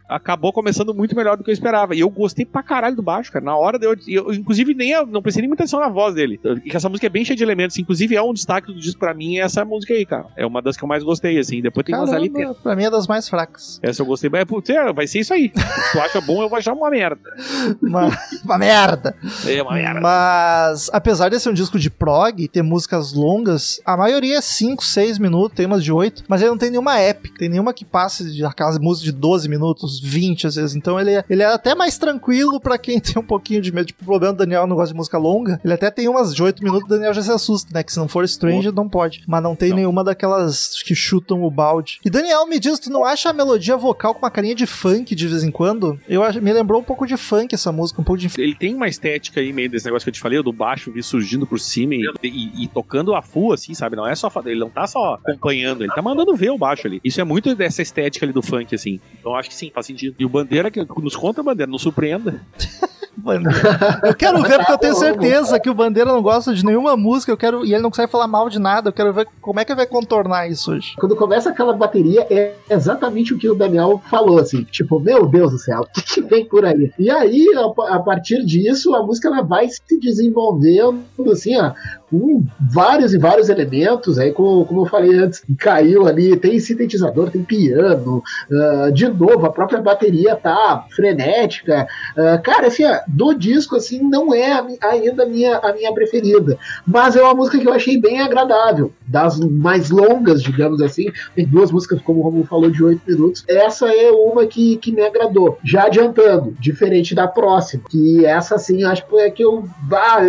acabou começando muito melhor do que eu esperava. E eu gostei pra caralho do baixo, cara. Na hora de eu, eu inclusive, nem não prestei nem muita atenção na voz dele. E que essa música é bem cheia de elementos. Inclusive, é um destaque do disco pra mim, é essa música aí, cara. É uma das que eu mais gostei, assim. Depois tem umas ali dentro. Caramba, pra mim é das mais fracas. Essa eu gostei. Mas, putz, é, vai ser isso aí. Se tu acha bom, eu vou achar uma merda. *laughs* uma, uma merda. É uma merda. Mas, apesar de ser um disco de prog e ter músicas longas, a maioria é 5, 6 minutos, tem umas de 8, mas ele não tem nenhuma épica, tem nenhuma que passe de aquelas músicas de 12 minutos, 20 às vezes. Então ele é, ele é até mais tranquilo pra quem *laughs* tem um pouquinho de medo. Tipo, o problema do Daniel não gosta de música longa, ele até tem umas de 8 minutos, o Daniel já se assusta, né? Que se não for Strange, não pode. Mas não tem Não. nenhuma daquelas que chutam o balde. E Daniel, me diz, tu não acha a melodia vocal com uma carinha de funk de vez em quando? Eu acho, me lembrou um pouco de funk essa música, um pouco de Ele tem uma estética aí, meio desse negócio que eu te falei, do baixo vir surgindo por cima e, e- e tocando a full, assim, sabe? Não é só. Ele não tá só acompanhando, ele tá mandando ver o baixo ali. Isso é muito dessa estética ali do funk, assim. Então acho que sim, faz sentido. E o Bandeira, que nos conta, Bandeira, nos surpreenda. *laughs* Bandeira. Eu quero ver porque eu tenho certeza que o Bandeira não gosta de nenhuma música, eu quero e ele não consegue falar mal de nada. Eu quero ver como é que ele vai contornar isso hoje. Quando começa aquela bateria, é exatamente o que o Daniel falou, assim, tipo, meu Deus do céu, *laughs* o que, que vem por aí? E aí, a, a partir disso, a música ela vai se desenvolvendo, assim, ó, com vários e vários elementos, aí como, como eu falei antes, caiu ali, tem sintetizador, tem piano, ah, de novo, a própria bateria tá frenética, ah, cara, assim, do disco, assim, não é a ainda a minha, a minha preferida, mas é uma música que eu achei bem agradável, das mais longas, digamos assim, tem duas músicas, como o Romulo falou, de oito minutos, essa é uma que, que me agradou, já adiantando, diferente da próxima, que essa, assim, acho que é que eu, ah,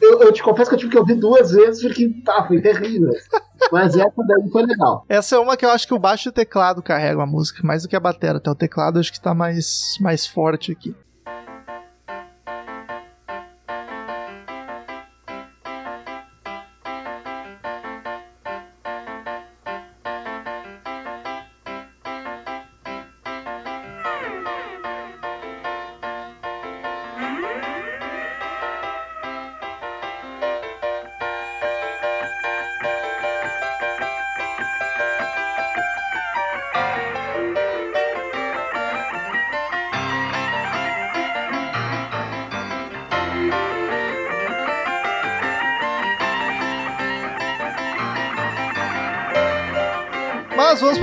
Eu, eu te confesso que eu tive que ouvir duas vezes porque tá, foi terrível. Mas essa daí foi legal. Essa é uma que eu acho que o baixo teclado carregam a música, mais do que a bateria. Até o teclado acho que tá mais, mais forte aqui.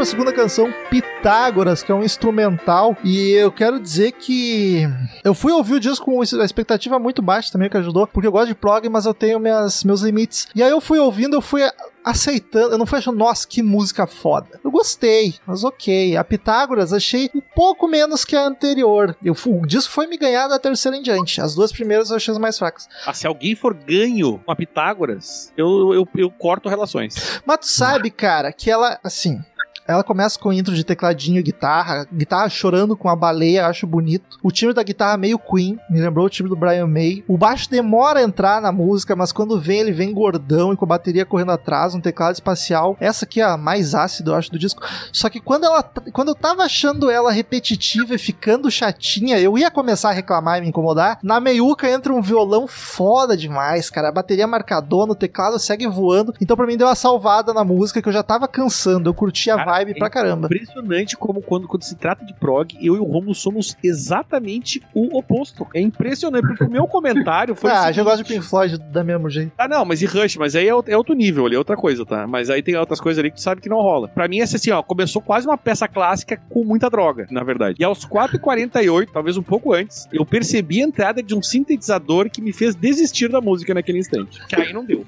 Segunda canção, Pitágoras, que é um instrumental. E eu quero dizer que eu fui ouvir o disco com a expectativa muito baixa também, que ajudou, porque eu gosto de prog, mas eu tenho minhas, meus limites. E aí eu fui ouvindo, eu fui aceitando, eu não fui achando, nossa, que música foda. Eu gostei, mas ok. A Pitágoras achei um pouco menos que a anterior. Eu, o disco foi me ganhar da terceira em diante. As duas primeiras eu achei as mais fracas. Ah, se alguém for ganho com a Pitágoras, eu, eu, eu corto relações. Mas tu sabe, cara, que ela, assim, ela começa com intro de tecladinho e guitarra, guitarra chorando com a baleia, acho bonito. O time da guitarra meio Queen, me lembrou o time do Brian May. O baixo demora a entrar na música, mas quando vem, ele vem gordão e com a bateria correndo atrás, um teclado espacial. Essa aqui é a mais ácida, eu acho, do disco. Só que quando ela quando eu tava achando ela repetitiva e ficando chatinha, eu ia começar a reclamar e me incomodar. Na meiuca entra um violão foda demais, cara. A bateria marcadona, o teclado segue voando. Então pra mim deu uma salvada na música que eu já tava cansando. Eu curti a vibe pra caramba. Impressionante como quando, quando se trata de prog, eu e o Romulo somos exatamente o oposto. É impressionante, porque o meu *laughs* comentário foi. Ah, já gosto de Pink Floyd da mesmo jeito. Ah, não, mas e Rush, mas aí é, outro- é outro nível ali, é outra coisa, tá? Mas aí tem outras coisas ali que tu sabe que não rola. Pra mim, essa assim, ó, começou quase uma peça clássica com muita droga, na verdade. E aos 4h48, talvez um pouco antes, eu percebi a entrada de um sintetizador que me fez desistir da música naquele instante. Que aí não deu.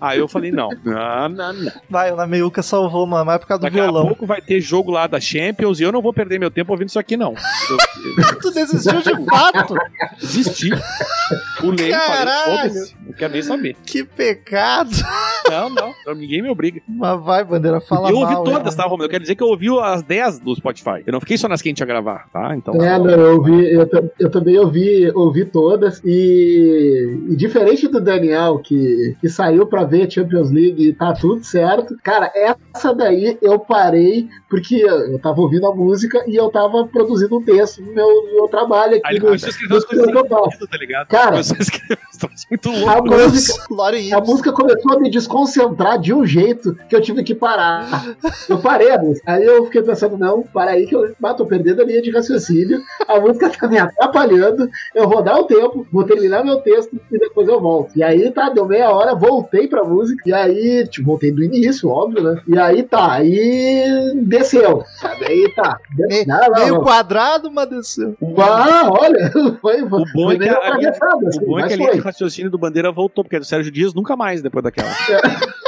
Aí eu falei, não, não, não, não. Vai, o na meiuca salvou, mano, mas é por causa do Daqui a violão. pouco vai ter jogo lá da Champions e eu não vou perder meu tempo ouvindo isso aqui, não. Eu, *laughs* Tu desistiu de fato? eu desisti. Pulei, Caralho. falei, foda-se, não quero nem saber. que pecado. Não, não, ninguém me obriga. Mas vai, bandeira, fala eu ouvi mal. todas, hein? tá, Romulo? Eu quero dizer que eu ouvi as 10 do Spotify. Eu não fiquei só nas que a gente ia gravar, tá? Então. É, não, eu, ouvi, eu, eu também ouvi, ouvi todas. E, e diferente do Daniel, que, que saiu pra ver a Champions League e tá tudo certo, cara, essa daí eu parei porque eu tava ouvindo a música e eu tava produzindo um texto no meu, meu trabalho aqui. Aí ele no- começou a escrever as coisas tá ligado? Cara, a muito a loucos. música, *laughs* a música começou a me desconcentrar de um jeito que eu tive que parar. Eu parei a música. Aí eu fiquei pensando, não, para aí que eu ah, tô perdendo a linha de raciocínio. A música tá me atrapalhando. Eu vou dar o tempo, vou terminar meu texto e depois eu volto. E aí tá, deu meia hora, voltei pra música. E aí, tipo, voltei do início, óbvio, né? E aí tá, aí desceu. Sabe? Aí tá. Me- Não, não, Meio não. quadrado, mas desceu. Ah, olha, *laughs* foi, O bom foi é que a, a linha, atravessado, o assim, bom é que a linha foi. de raciocínio do Bandeira voltou, porque é do Sérgio Dias nunca mais depois daquela. *laughs*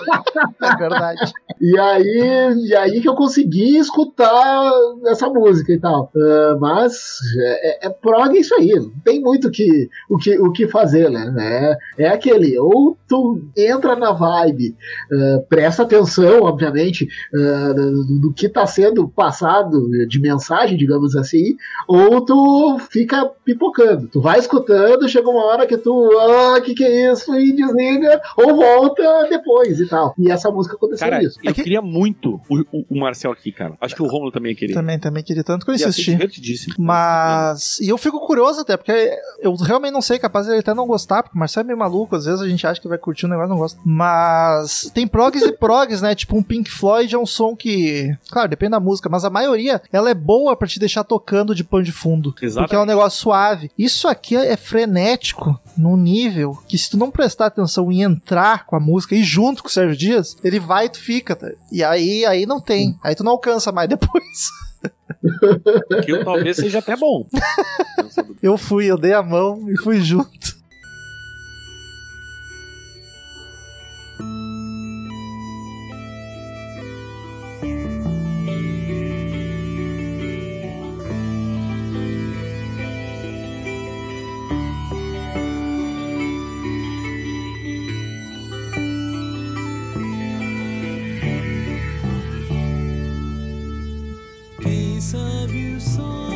É verdade. E aí, e aí que eu consegui escutar essa música e tal. Ah, mas é, é, é prog isso aí, não tem muito que, o, que, o que fazer, né? É, é aquele, ou tu entra na vibe, ah, presta atenção, obviamente, ah, do, do que está sendo passado de mensagem, digamos assim, ou tu fica pipocando. Tu vai escutando, chega uma hora que tu, ah, que que é isso? E desliga, ou volta depois e tal. E essa música aconteceu Cara, isso. eu que- queria muito o, o- o Marcel aqui, cara. Acho que o Romulo também queria. Também, também queria tanto que eu insisti. divertidíssimo. Mas. E eu fico curioso até, porque eu realmente não sei, capaz de ele até não gostar, porque o Marcelo é meio maluco, às vezes a gente acha que vai curtir o negócio e não gosta. Mas tem progs e progs, né? Tipo, um Pink Floyd é um som que. Claro, depende da música, mas a maioria ela é boa pra te deixar tocando de pano de fundo. Exatamente. Porque é um negócio suave. Isso aqui é frenético num nível que se tu não prestar atenção e entrar com a música e junto com o Sérgio Dias, ele vai e tu fica. tá? E aí, aí não tem. Aí tu não alcança mais depois. Que talvez seja até bom. *laughs* Eu fui, eu dei a mão e fui junto. Sabe o sol,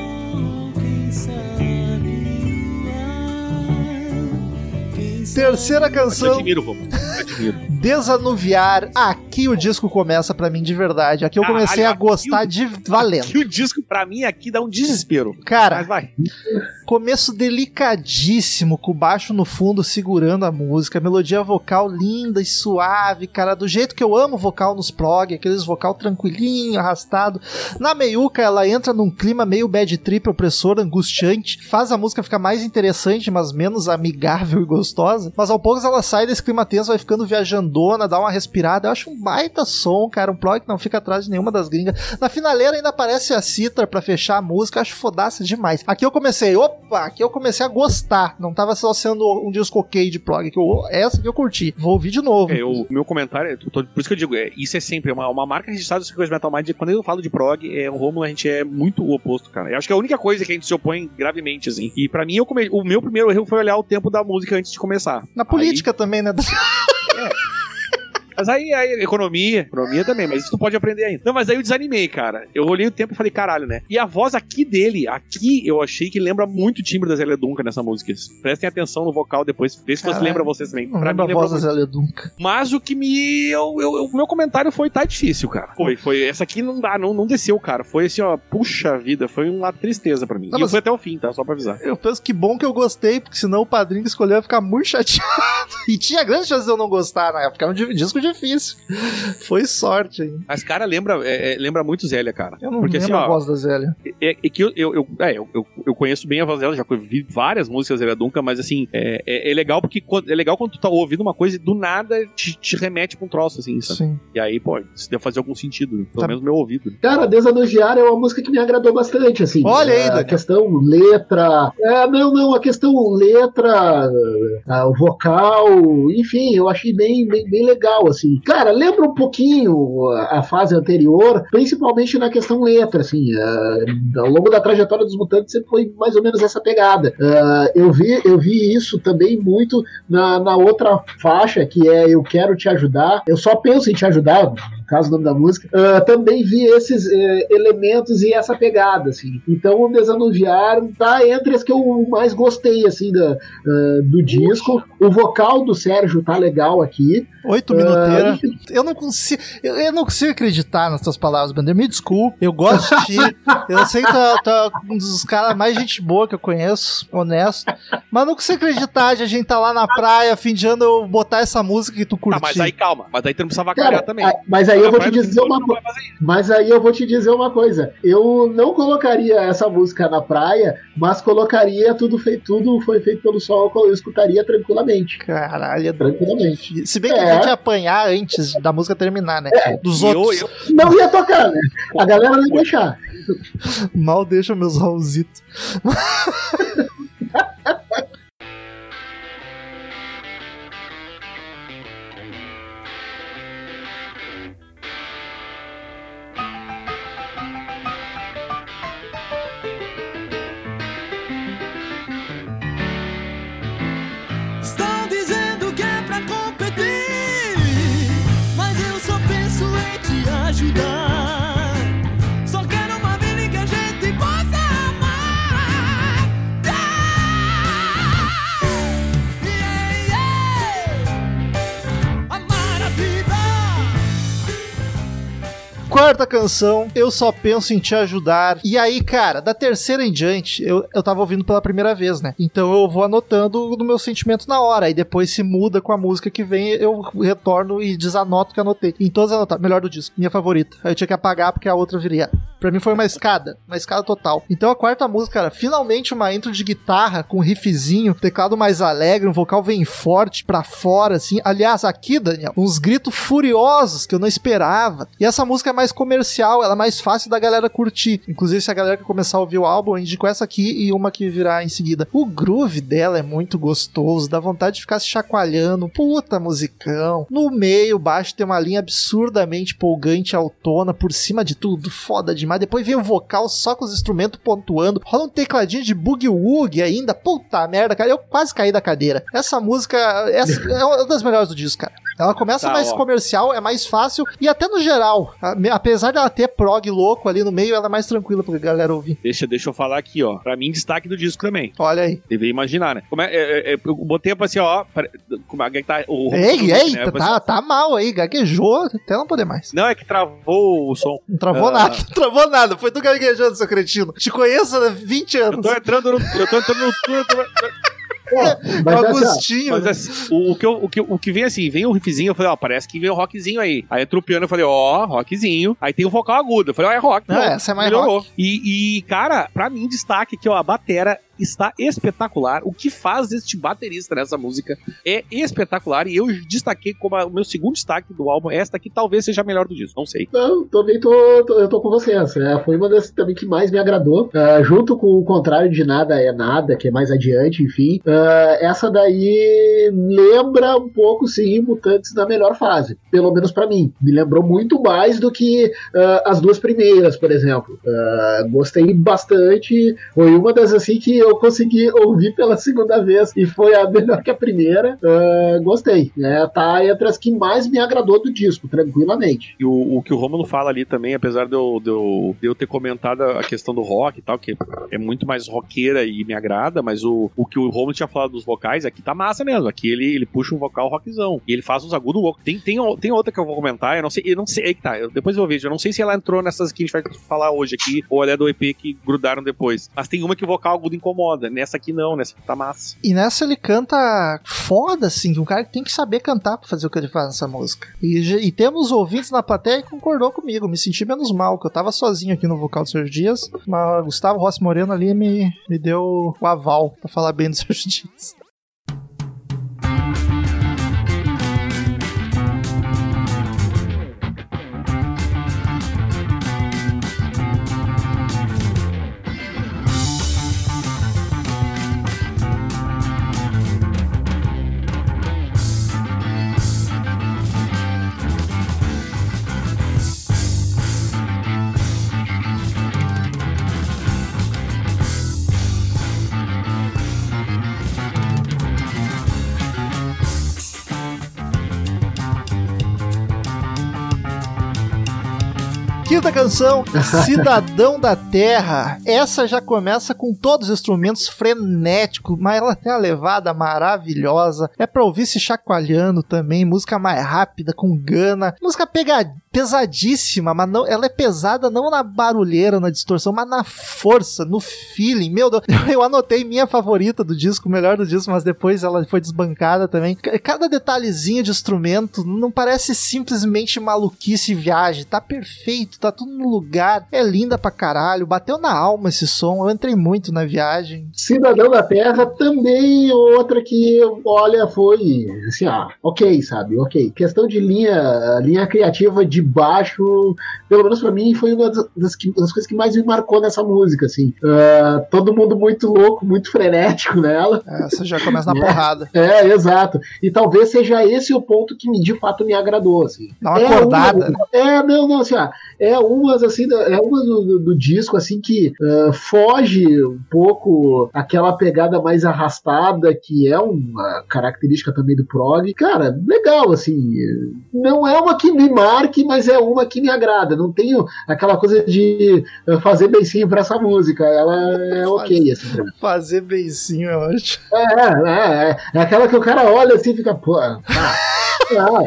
Terceira canção, admiro, Romulo. Admiro. Desanuviar. Aqui o disco começa pra mim de verdade. Aqui eu comecei a aqui gostar o- de valendo. Que o disco, pra mim, aqui dá um desespero. Cara, Mas vai. Começo delicadíssimo, com o baixo no fundo segurando a música, melodia vocal linda e suave, cara, do jeito que eu amo vocal nos prog, aqueles vocal tranquilinho, arrastado. Na meiuca ela entra num clima meio bad trip, opressor, angustiante, faz a música ficar mais interessante, mas menos amigável e gostosa. Mas ao pouco ela sai desse clima tenso, vai ficando viajandona, dá uma respirada. Eu acho um baita som, cara, um prog que não fica atrás de nenhuma das gringas. Na finaleira ainda aparece a Citra pra fechar a música, acho fodaça demais. Aqui eu comecei, opa, aqui eu comecei a gostar. Não tava só sendo um disco ok de prog, que eu, essa que eu curti. Vou ouvir de novo. É, o meu comentário, tô- por isso que eu digo, é, isso é sempre uma, uma marca registrada do Coisa Metal Mind. Quando eu falo de prog, é, o Romulo a gente é muito o oposto, cara. Eu acho que é a única coisa que a gente se opõe gravemente, assim. E pra mim, eu come- o meu primeiro erro foi olhar o tempo da música antes de começar. Na política também, né? *laughs* Mas aí, aí, economia, economia também, mas isso tu pode aprender ainda. Não, mas aí eu desanimei, cara. Eu olhei o tempo e falei, caralho, né? E a voz aqui dele, aqui, eu achei que lembra muito o timbre da Zélia Duncan nessa música. Prestem atenção no vocal depois, vê se você lembra vocês também. Pra mim, a voz da. Zélia Duncan. Mas o que me. eu- eu- O meu comentário foi: tá difícil, cara. Foi, foi. Essa aqui não dá, não, não desceu, cara. Foi assim, ó, puxa vida, foi uma tristeza pra mim. Não, e eu mas- fui até o fim, tá? Só pra avisar. Eu penso que bom que eu gostei, porque senão o padrinho que escolheu ia ficar muito chateado. *laughs* E tinha grande chance de eu não gostar na época. É um di- disco difícil. Foi sorte, hein? Mas, cara, lembra, é, é, lembra muito Zélia, cara. Eu não Porque assim, lembro a ó, voz da Zélia. é, é que eu, eu, eu, é, eu, eu- eu conheço bem a voz dela, já vi várias músicas da Zélia Duncan, mas assim, é, é, é legal porque quando- é legal quando tu tá ouvindo uma coisa e do nada te, te remete pra um troço, assim, sabe? Sim. E aí, pô, isso deve fazer algum sentido, pelo Tá. menos no meu ouvido. Cara, Desanuviar é uma música que me agradou bastante, assim. Olha aí, A questão letra. É, não, não, a questão letra, ah, o vocal, enfim, eu achei bem, bem, bem legal, assim. Cara, lembra um pouquinho a, a fase anterior, principalmente na questão letra, assim. ah, ao longo da trajetória dos Mutantes sempre foi mais ou menos essa pegada. Ah, eu, vi, eu vi isso também muito na, na outra faixa, que é Eu Quero Te Ajudar. Eu só penso em te ajudar, caso o nome da música, ah, também vi esses eh, elementos e essa pegada, assim. Então o Desanuviar tá entre as que eu mais gostei, assim, da, ah, do disco. O vocal do Sérgio tá legal aqui. Oito Ah, minuteira. Eu não consigo. Eu, eu não consigo acreditar nas tuas palavras, Bandeira. Me desculpe. Eu gosto de ti. *laughs* eu sei que tu é- é um dos caras mais gente boa que eu conheço, honesto. Mas não consigo acreditar de a gente tá lá na praia, fim de ano, eu botar essa música que tu Tá, curtiu. mas aí calma, mas aí tu não precisa vacalhar Cara, também. ah, mas aí eu vou te dizer uma coisa. Mas aí eu vou te dizer uma coisa. Eu não colocaria essa música na praia, mas colocaria tudo feito, tudo foi feito pelo sol, eu escutaria tranquilamente. Caralho, é Tranquilamente. Se bem que É. a gente ia apanhar antes da música terminar, né? Dos E eu- outros. eu- Não ia tocar, né? A galera não ia deixar. Mal deixa meus Raulzitos. Quarta canção, Eu Só Penso em Te Ajudar. E aí, cara, da terceira em diante, eu, eu tava ouvindo pela primeira vez, né? Então eu vou anotando no meu sentimento na hora. Aí depois se muda com a música que vem, eu retorno e desanoto que anotei. Em todas anotadas. Melhor do disco, minha favorita. Aí eu tinha que apagar porque a outra viria. Pra mim foi uma escada, uma escada total. Então a quarta música, cara, finalmente uma intro de guitarra com riffzinho, teclado mais alegre, um vocal bem forte pra fora, assim. Aliás, aqui, Daniel, uns gritos furiosos que eu não esperava. E essa música é mais comercial, ela é mais fácil da galera curtir. Inclusive, se a galera começar a ouvir o álbum, indico essa aqui e uma que virá em seguida. O groove dela é muito gostoso, dá vontade de ficar se chacoalhando. Puta musicão. No meio, baixo tem uma linha absurdamente polgante, autona, por cima de tudo, foda demais. Depois vem o vocal só com os instrumentos pontuando. Rola um tecladinho de boogie woogie ainda. Puta merda, cara. Eu quase caí da cadeira. Essa música essa é uma das melhores do disco, cara. Ela começa Tá, mais ó. comercial, é mais fácil, e até no geral, apesar dela ter prog louco ali no meio, ela é mais tranquila pra galera ouvir. Deixa, deixa eu falar aqui, ó. Pra mim, destaque do disco também. Olha aí. Devia imaginar, né? Como é, é, é, eu botei pra assim, ó. pera- Como é que tá? O, Ei, né? eita, Eu pensei- tá, tá mal aí, gaguejou até não poder mais. Não, é que travou o som. Não travou Ah. nada, *laughs* não travou nada. Foi tu gaguejando, seu cretino. Te conheço há 20 Eu anos. tô entrando no. Eu tô entrando no. Eu tô- Mas assim, Agostinho. Mas assim, o, o que eu- o, que, o que vem assim, vem o riffzinho, eu falei, ó, parece que vem o rockzinho aí. Aí piano, eu falei, ó, rockzinho. Aí tem o vocal agudo. Eu falei, ó, é rock. Ah, Pronto, essa é mais melhorou. E, e, cara, pra mim, destaque aqui, ó, a batera está espetacular. O que faz este baterista nessa música é espetacular. E eu destaquei como a- o meu segundo destaque do álbum. Esta aqui talvez seja a melhor do disco, não sei. Não, também tô, tô- eu tô com você. Essa é, foi uma das também que mais me agradou. Ah, junto com o contrário de nada é nada, que é mais adiante, enfim. Ah, essa daí lembra um pouco, sim, Mutantes na melhor fase. Pelo menos pra mim. Me lembrou muito mais do que ah, as duas primeiras, por exemplo. Gostei bastante. Foi uma das assim que eu consegui ouvir pela segunda vez e foi a melhor que a primeira. Ah, gostei. É, tá entre as que mais me agradou do disco, tranquilamente. E o, o que o Romulo fala ali também, apesar de eu, de, eu, de eu ter comentado a questão do rock e tal, que é muito mais roqueira e me agrada, mas o, o que o Romulo tinha falado dos vocais, aqui tá massa mesmo. Aqui ele, ele puxa um vocal rockzão. E ele faz uns agudos loucos. Tem, tem, tem outra que eu vou comentar, eu não sei, eu não sei, aí que tá, eu- depois eu vejo, eu não sei se ela entrou nessas que a gente vai falar hoje aqui, ou ela é do EP que grudaram depois. Mas tem uma que o vocal agudo incomoda. Nessa aqui não, nessa aqui tá massa. E nessa ele canta foda, assim, um cara que tem que saber cantar pra fazer o que ele faz nessa música. E, e temos ouvintes na plateia que concordou comigo, me senti menos mal, que eu tava sozinho aqui no vocal do Sérgio Dias, mas Gustavo Rossi Moreno ali me, me deu o aval pra falar bem do *laughs* Sérgio Dias. Canção, *laughs* Cidadão da Terra. Essa já começa com todos os instrumentos frenéticos, mas ela tem uma levada maravilhosa. É pra ouvir se chacoalhando também. Música mais rápida, com gana. Música pesadíssima, mas não, ela é pesada não na barulheira, na distorção, mas na força, no feeling. Meu Deus, *laughs* eu anotei minha favorita do disco, melhor do disco, mas depois ela foi desbancada também. Cada detalhezinho de instrumento não parece simplesmente maluquice e viagem. Tá perfeito, tá tudo no lugar. É linda pra caralho. Bateu na alma esse som. Eu entrei muito na viagem. Cidadão da Terra também outra que, olha, foi assim, ah, ok, sabe, ok. Questão de linha, linha criativa de baixo, pelo menos pra mim, foi uma das, das das coisas que mais me marcou nessa música, assim. Ah, todo mundo muito louco, muito frenético nela. Essa já começa na *laughs* porrada. É, exato. E talvez seja esse o ponto que de fato me agradou, assim. Dá uma É acordada. uma- é, não, não, assim, ó, é umas assim, é uma do, do- do disco assim que ah, foge um pouco aquela pegada mais arrastada que é uma característica também do prog. Cara, legal assim. Não é uma que me marque, mas é uma que me agrada. Não tenho aquela coisa de ah, fazer beicinho pra essa música. Ela é *laughs* ok assim pra mim. Fazer beicinho, eu acho. É, é, é, é aquela que o cara olha assim e fica, pô, ah, *laughs*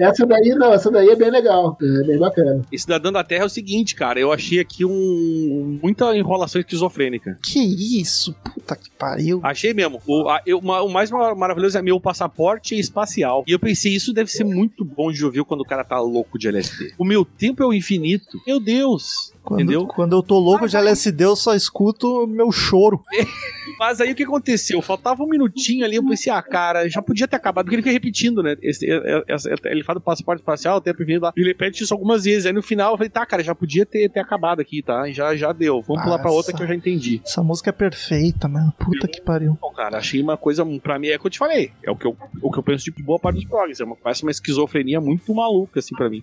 essa daí não, essa daí é bem legal, é bem bacana. E Cidadão da Terra é o seguinte, cara, eu achei aqui um muita enrolação esquizofrênica. Que isso? Puta que pariu. Achei mesmo. O, a- eu- ma- o mais mar- maravilhoso é meu passaporte espacial. E eu pensei, isso deve ser muito bom de ouvir quando o cara tá louco de LSD. O meu tempo é o infinito. Meu Deus. Quando, Entendeu? quando eu tô louco de LSD, eu só escuto meu choro. *laughs* Mas aí o que aconteceu? Faltava um minutinho ali, eu pensei, ah, cara, já podia ter acabado, porque ele fica repetindo, né? Esse- é- é- ele fala do passaporte espacial, o tempo infinito lá, e ele repete isso algumas vezes. Aí no final eu falei, tá, cara, já podia ter, ter acabado aqui, tá? Já, já deu. Vamos pular pra outra que eu já entendi. Essa música é perfeita, mano. Puta que pariu. Bom, cara, achei uma coisa, pra mim, é o que eu te falei. É o que eu, o que eu penso de boa parte dos progs. É uma, parece uma esquizofrenia muito maluca, assim, pra mim.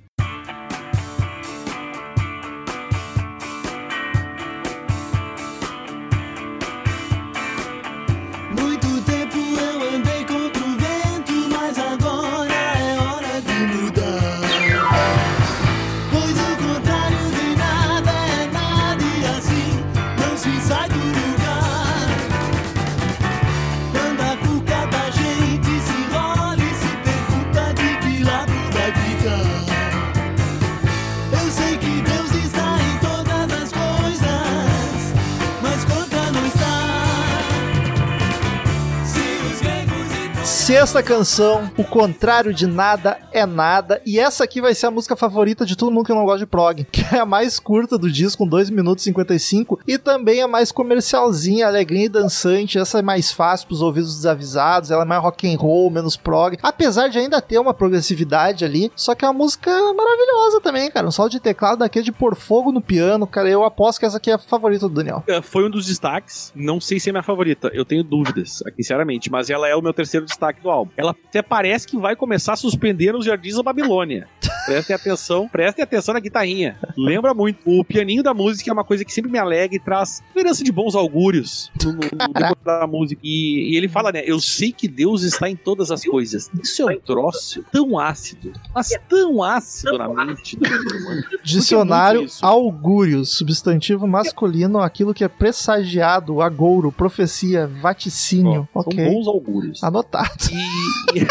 Sexta canção, O Contrário de Nada é Nada. E essa aqui vai ser a música favorita de todo mundo que não gosta de prog. *laughs* Que é a mais curta do disco, com 2 minutos e 55. E também a mais comercialzinha, alegrinha e dançante. Essa é mais fácil pros ouvidos desavisados. Ela é mais rock and roll, menos prog. Apesar de ainda ter uma progressividade ali. Só que é uma música maravilhosa também, cara. Um solo de teclado daquele de pôr fogo no piano. Cara, eu aposto que essa aqui é a favorita do Daniel. É, Foi um dos destaques. Não sei se é minha favorita. Eu tenho dúvidas, aqui, sinceramente. Mas ela é o meu terceiro destaque do álbum. Ela até parece que vai começar a suspender nos Jardins da Babilônia. *laughs* Prestem atenção, prestem atenção na guitarrinha. Lembra muito. O pianinho da música é uma coisa que sempre me alegra e traz esperança de bons augúrios no, no, no *laughs* decorrer da música. E, e ele fala, né? Eu sei que Deus está em todas as coisas. Isso é um troço tão ácido, mas tão ácido na mente do humano. Dicionário augúrios, substantivo masculino, aquilo que é pressagiado, agouro, profecia, vaticínio. Ó, ok. São bons augúrios. Anotado. E,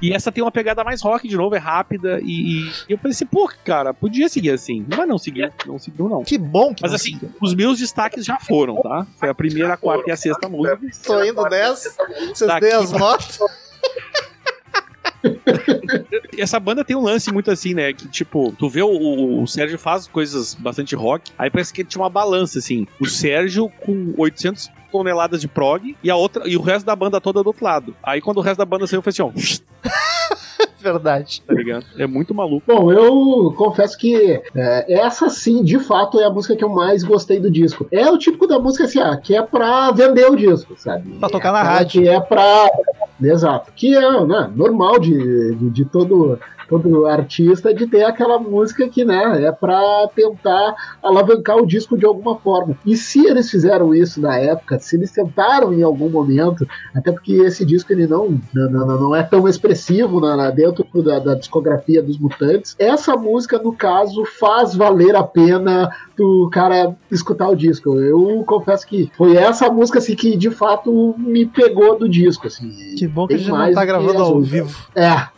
*laughs* e- essa tem uma pegada mais rock de novo, é rápida. E, e eu pensei, pô, cara, podia seguir assim. Mas não seguiu, não seguiu, não. Que bom que Mas não assim, seguiu. os meus destaques já foram, tá? Foi a primeira, a quarta e a sexta música. Tô indo nessa. Vocês Daqui deem as notas. *laughs* Essa banda tem um lance muito assim, né? Que tipo, tu vê o, o Sérgio faz coisas bastante rock, aí parece que tinha uma balança, assim. O Sérgio com 800 toneladas de prog e a outra e o resto da banda toda do outro lado. Aí quando o resto da banda saiu, foi assim, ó, *laughs* Verdade. tá ligado? É muito maluco. Bom, eu confesso que é, essa sim, de fato, é a música que eu mais gostei do disco. É o típico da música assim, ah, que é pra vender o disco, sabe? Pra tocar na Aquela rádio. Que é pra. Exato. Que é né, normal de, de, de todo, todo artista de ter aquela música que né, é pra tentar alavancar o disco de alguma forma. E se eles fizeram isso na época, se eles tentaram em algum momento, até porque esse disco ele não, não, não, não é tão expressivo na- dentro da, da discografia dos Mutantes, essa música, no caso, faz valer a pena do cara escutar o disco. Eu confesso que foi essa música assim, que de fato me pegou do disco. Assim. Que bom que a Bem gente não tá gravando ao vivo. É.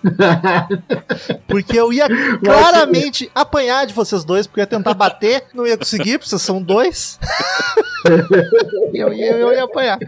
*laughs* Porque eu ia claramente apanhar de vocês dois, porque eu ia tentar bater, não ia conseguir, porque vocês são dois. *laughs* *laughs* eu, ia, eu ia apanhar.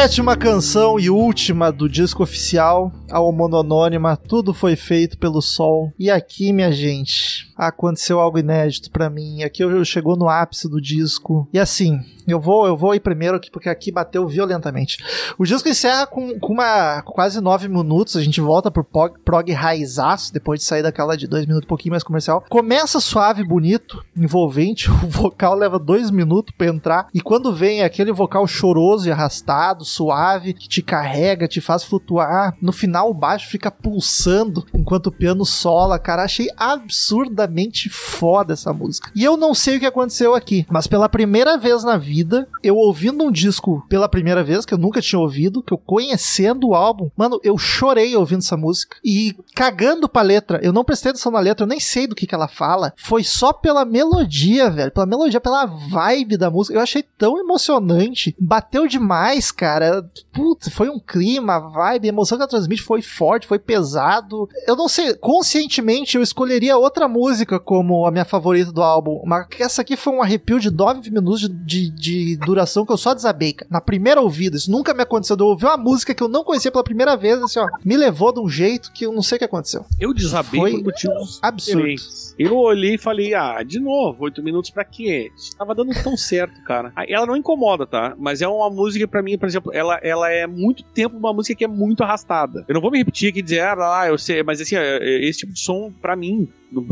Sétima canção e última do disco oficial, a homononônima, tudo foi feito pelo sol. E aqui, minha gente, aconteceu algo inédito pra mim. Aqui eu chegou no ápice do disco. E assim, eu vou, eu vou ir primeiro aqui porque aqui bateu violentamente. O disco encerra com, com uma quase nove minutos. A gente volta pro prog, prog raizaço depois de sair daquela de dois minutos, um pouquinho mais comercial. Começa suave, bonito, envolvente. *laughs* O vocal leva dois minutos pra entrar. E quando vem aquele vocal choroso e arrastado, suave, que te carrega, te faz flutuar. No final, o baixo fica pulsando enquanto o piano sola. Cara, achei absurdamente foda essa música. E eu não sei o que aconteceu aqui, mas pela primeira vez na vida, eu ouvindo um disco pela primeira vez, que eu nunca tinha ouvido, que eu conhecendo o álbum, mano, eu chorei ouvindo essa música. E cagando pra letra, eu não prestei atenção na letra, eu nem sei do que, que ela fala. Foi só pela melodia, velho. Pela melodia, pela vibe da música. Eu achei tão emocionante. Bateu demais, cara. Putz, foi um clima, vibe, a emoção que ela transmite foi forte, foi pesado. Eu não sei, conscientemente eu escolheria outra música como a minha favorita do álbum. Mas essa aqui foi um arrepio de 9 minutos de, de, de duração que eu só desabei, cara. Na primeira ouvida, isso nunca me aconteceu. Eu ouvi uma música que eu não conhecia pela primeira vez, assim, ó. Me levou de um jeito que eu não sei o que aconteceu. Eu desabei Foi por motivos absurdo. diferentes. Eu olhei e falei, ah, de novo, oito minutos pra quê? Tava dando tão *laughs* certo, cara. Ela não incomoda, tá? Mas é uma música, pra mim, por exemplo, ela, ela é muito tempo uma música que é muito arrastada. Eu não vou me repetir aqui e dizer, ah, lá, eu sei, mas assim, é- é- esse tipo de som, pra mim,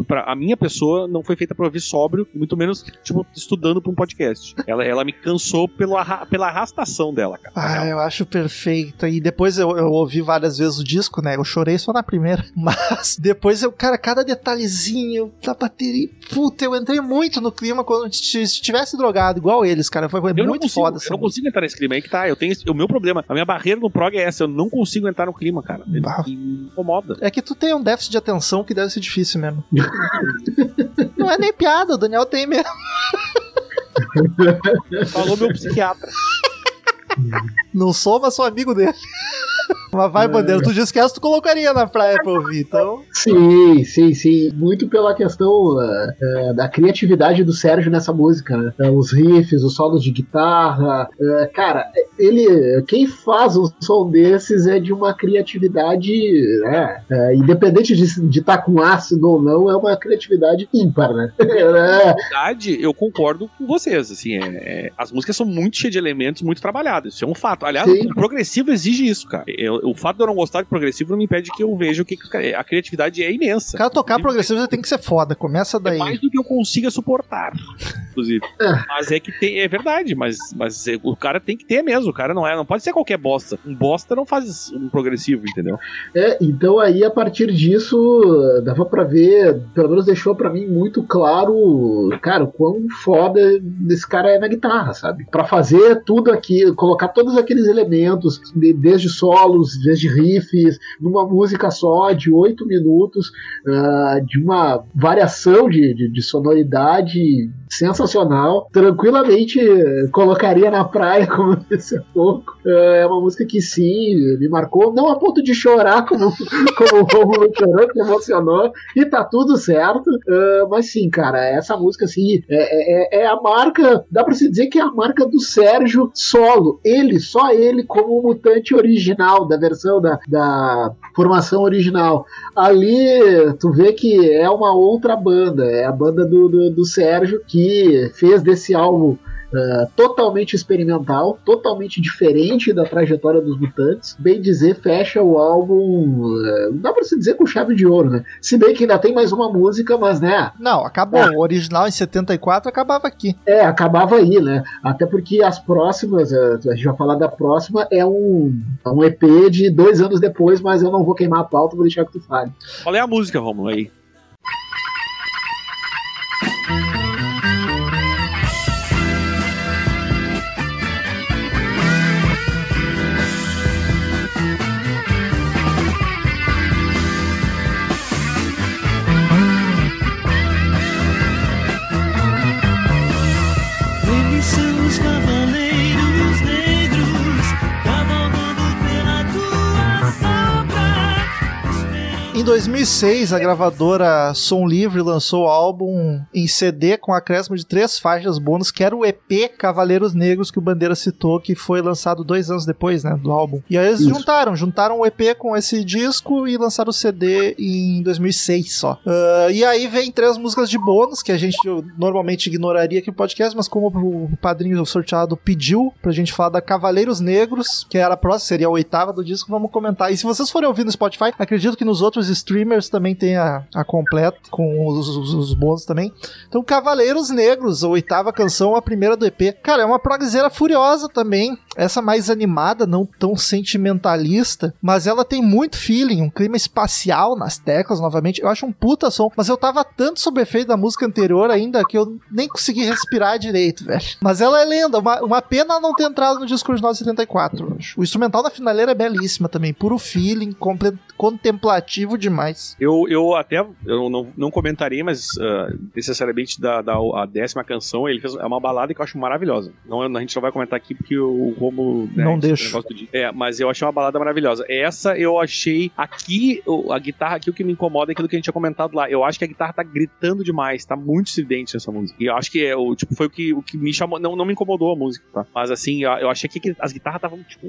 Pra, a minha pessoa não foi feita pra ouvir sóbrio, muito menos, tipo, estudando pra um podcast. Ela, ela me cansou pelo arra- pela arrastação dela, cara. Ah, eu acho perfeita. E depois eu, eu ouvi várias vezes o disco, né? Eu chorei só na primeira. *laughs* Mas depois eu, cara, cada detalhezinho da bateria. Puta, eu entrei muito no clima quando se se tivesse drogado, igual eles, cara. Foi, foi muito consigo, foda eu não música. consigo entrar nesse clima aí que tá. Eu tenho esse- o meu problema. A minha barreira no prog é essa. Eu não consigo entrar no clima, cara. Bah. me incomoda. É que tu tem um déficit de atenção que deve ser difícil mesmo. Não é nem piada, o Daniel tem mesmo. Falou meu psiquiatra. Não sou, mas sou amigo dele. Mas vai, Bandeira, tu disse que essa tu colocaria na praia pra ouvir, então. Sim, sim, sim. Muito pela questão eh, eh, da criatividade do Sérgio nessa música, né? Eh, os riffs, os solos de guitarra. cara, ele. Quem faz um som desses é de uma criatividade, né? independente de estar com ácido ou não, é uma criatividade ímpar, né? *laughs* É, Na verdade, eu concordo com vocês. Assim, é, é- as músicas são muito cheias de elementos, muito trabalhadas. Isso é um fato. Aliás, Sim. o progressivo exige isso, cara. Eu- o fato de eu não gostar de progressivo não me impede que eu veja o que, que a criatividade é imensa. O cara tocar progressivo já tem que ser foda. Começa É daí. mais do que eu consiga suportar, inclusive. É. Mas é que tem, é verdade, mas, mas é- o cara tem que ter mesmo. O cara não é, não pode ser qualquer bosta. Um bosta não faz um progressivo, entendeu? É, então aí a partir disso dava pra ver, pelo menos deixou pra mim muito claro, cara, o quão foda esse cara é na guitarra, sabe? Pra fazer tudo aqui, colocar todos aqueles elementos, de- desde solos, desde riffs, numa música só de oito minutos, ah, de uma variação de, de, de sonoridade sensacional, tranquilamente eh, colocaria na praia, *laughs* como eu disse há pouco. É uma música que sim, me marcou, não a ponto de chorar como, *laughs* como o Romulo chorou, que emocionou, e tá tudo certo. Ah, mas sim, cara, essa música assim é, é, é a marca, dá pra se dizer que é a marca do Sérgio solo. Ele, só ele, como o mutante original, da versão da, da formação original. Ali tu vê que é uma outra banda, é a banda do, do, do Sérgio que fez desse álbum Uh, totalmente experimental, totalmente diferente da trajetória dos Mutantes. Bem dizer, fecha o álbum, uh, dá pra se dizer com chave de ouro, né? Se bem que ainda tem mais uma música, mas né, Não, acabou. O original em 74 acabava aqui. é, acabava aí, né? Até porque as próximas, uh, a gente vai falar da próxima, é um, é um EP de dois anos depois, mas eu não vou queimar a pauta, vou deixar que tu fale. Qual é a música, Romulo, aí? 2006, a gravadora Som Livre lançou o álbum em CD com acréscimo de três faixas bônus, que era o EP Cavaleiros Negros que o Bandeira citou, que foi lançado dois anos depois, né, do álbum. E aí eles Isso. juntaram, juntaram o EP com esse disco e lançaram o CD em 2006 só. Ah, e aí vem três músicas de bônus, que a gente normalmente ignoraria aqui no podcast, mas como o padrinho sorteado pediu pra gente falar da Cavaleiros Negros, que era a próxima, seria a oitava do disco, vamos comentar. E se vocês forem ouvir no Spotify, acredito que nos outros streamers também tem a, a completa, com os, os, os também. Então, Cavaleiros Negros, a oitava canção, a primeira do EP. Cara, é uma progzeira furiosa também. Essa mais animada, não tão sentimentalista, mas ela tem muito feeling, um clima espacial nas teclas, novamente. Eu acho um puta som, mas eu tava tanto sob efeito da música anterior ainda que eu nem consegui respirar direito, velho. Mas ela é lenda, uma, uma pena não ter entrado no disco original de 74, eu acho. O instrumental da finaleira é belíssima também, puro feeling, contemplativo demais. Eu, eu até eu não, não comentaria, mas ah, necessariamente da, da a décima canção, ele fez é uma balada que eu acho maravilhosa. Não, a gente não vai comentar aqui porque o Romo né, Não deixo. negócio do dia. É, mas eu achei uma balada maravilhosa. Essa eu achei aqui a guitarra aqui o que me incomoda é aquilo que a gente tinha comentado lá. Eu acho que a guitarra tá gritando demais, tá muito estridente nessa música. E eu acho que é o tipo foi o que, o que me chamou, não, não me incomodou a música, tá? Mas assim, eu, eu achei que as guitarras estavam tipo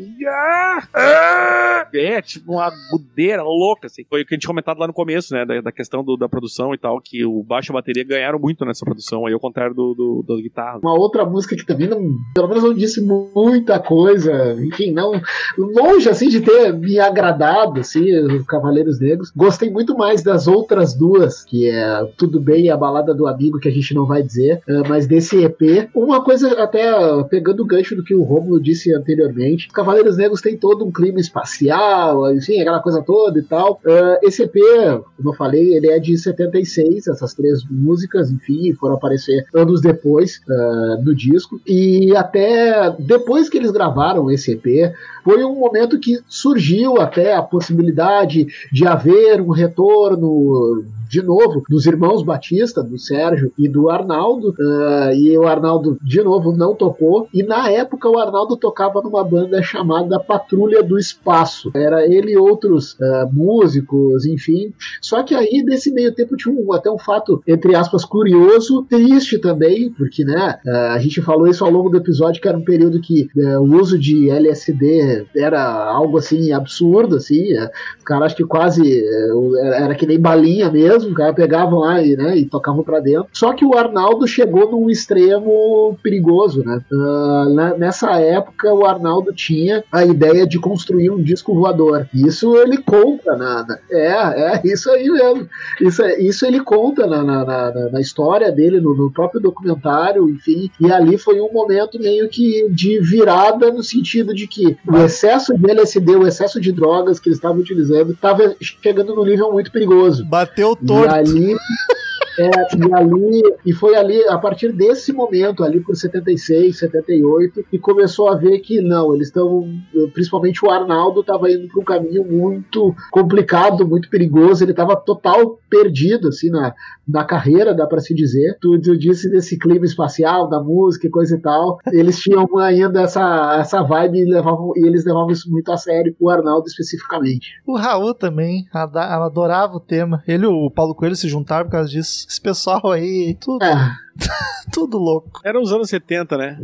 é, tipo uma agudeira louca assim. Foi o que a gente tinha comentado lá no começo, né, da, da questão do- da produção e tal, que o baixo e a bateria ganharam muito nessa produção aí, ao contrário do, do, da guitarra. Uma outra música que também não, pelo menos não disse muita coisa, enfim, não longe assim de ter me agradado assim, os Cavaleiros Negros. Gostei muito mais das outras duas, que é Tudo Bem a Balada do Amigo, que a gente não vai dizer, eh, mas desse EP. Uma coisa até pegando o gancho do que o Romulo disse anteriormente, Cavaleiros Negros tem todo um clima espacial, enfim, aquela coisa toda e tal. Eh, esse EP, como eu falei, ele é de 76, essas três músicas, enfim, foram aparecer anos depois eh, no disco. E até depois que eles gravaram esse EP, foi um momento que surgiu até a possibilidade de haver um retorno de novo dos irmãos Batista, do Sérgio e do Arnaldo, uh, e o Arnaldo de novo não tocou. E na época o Arnaldo tocava numa banda chamada Patrulha do Espaço. Era ele e outros uh, músicos, enfim. Só que aí nesse meio tempo tinha um, até um fato entre aspas curioso, triste também, porque né uh, a gente falou isso ao longo do episódio que era um período que o uso de LSD era algo assim absurdo, assim. os caras que quase era que nem balinha mesmo mesmo, cara, pegavam lá e, né, e tocavam para dentro. Só que o Arnaldo chegou num extremo perigoso, né? Uh, na, nessa época, o Arnaldo tinha a ideia de construir um disco voador. Isso ele conta na, na é, é isso aí mesmo. Isso, isso ele conta na, na, na, na história dele, no, no, próprio documentário, enfim. E ali foi um momento meio que de virada no sentido de que o excesso de LSD, o excesso de drogas que eles estavam utilizando, estava chegando num nível muito perigoso. Bateu E torto. ali, é, e ali, e foi ali, a partir desse momento, ali por 76, 78, que começou a ver que não, eles estão, principalmente o Arnaldo estava indo para um caminho muito complicado, muito perigoso, ele estava total perdido, assim, na, na carreira, dá para se dizer. Tu, tu disse desse clima espacial, da música e coisa e tal, eles tinham ainda essa, essa vibe e, levavam, e eles levavam isso muito a sério, o Arnaldo especificamente. O Raul também adorava o tema. Ele e o Paulo Coelho se juntaram por causa disso. Esse pessoal aí, tudo, É, *laughs* tudo louco. Era os anos 70, né?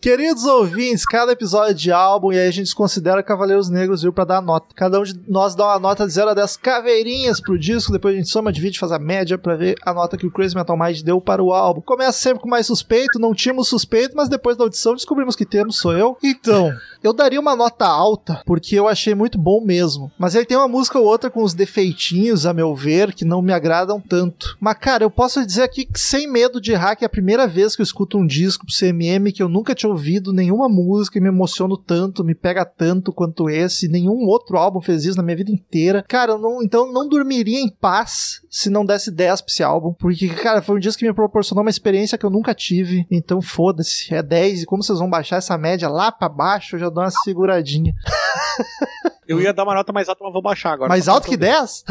Queridos ouvintes, cada episódio de álbum, e aí a gente considera Cavaleiros Negros, viu, pra dar nota. Cada um de nós dá uma nota de 0 a 10 caveirinhas pro disco, depois a gente soma, divide, faz a média pra ver a nota que o Crazy Metal Mind deu para o álbum. Começa sempre com mais suspeito, não tínhamos suspeito, mas depois da audição descobrimos que temos, sou eu. Então, *laughs* eu daria uma nota alta, porque eu achei muito bom mesmo. Mas ele tem uma música ou outra com os defeitinhos, a meu ver, que não me agradam tanto. Mas, cara, eu posso dizer aqui que sem medo de hack é a primeira vez que eu escuto um disco pro CMM que eu nunca tinha ouvido nenhuma música e me emociono tanto, me pega tanto quanto esse. Nenhum outro álbum fez isso na minha vida inteira. Cara, eu não, então não dormiria em paz se não desse 10 pra esse álbum. Porque, cara, foi um disco que me proporcionou uma experiência que eu nunca tive. Então foda-se, é 10. E como vocês vão baixar essa média lá pra baixo, eu já dou uma seguradinha. *laughs* Eu ia dar uma nota mais alta, mas vou baixar agora. Mais alto que pra 10?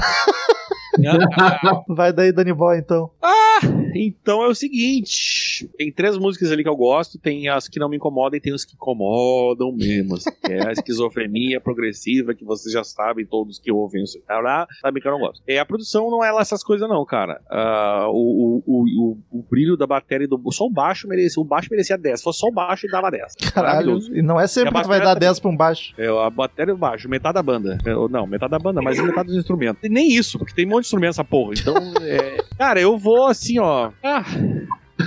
saber. *laughs* Vai daí, Danny Boy, então. Então é o seguinte: tem três músicas ali que eu gosto, tem as que não me incomodam e tem as que incomodam mesmo. assim, que é a esquizofrenia progressiva, que vocês já sabem, todos que ouvem isso. Lá, sabem que eu não gosto. É, a produção não é lá essas coisas, não, cara. Ah, o, o, o, o, brilho da bateria do. Só o baixo merecia. O baixo merecia 10. Se fosse só o baixo, dava 10. Caralho. E não é sempre que tu vai dar 10 pra um baixo. É, a bateria e o baixo, metade da banda. É, Não, metade da banda, mas metade dos instrumentos. E nem isso, porque tem um monte de instrumento essa porra. Então, é... cara, eu vou assim, ó. Ah,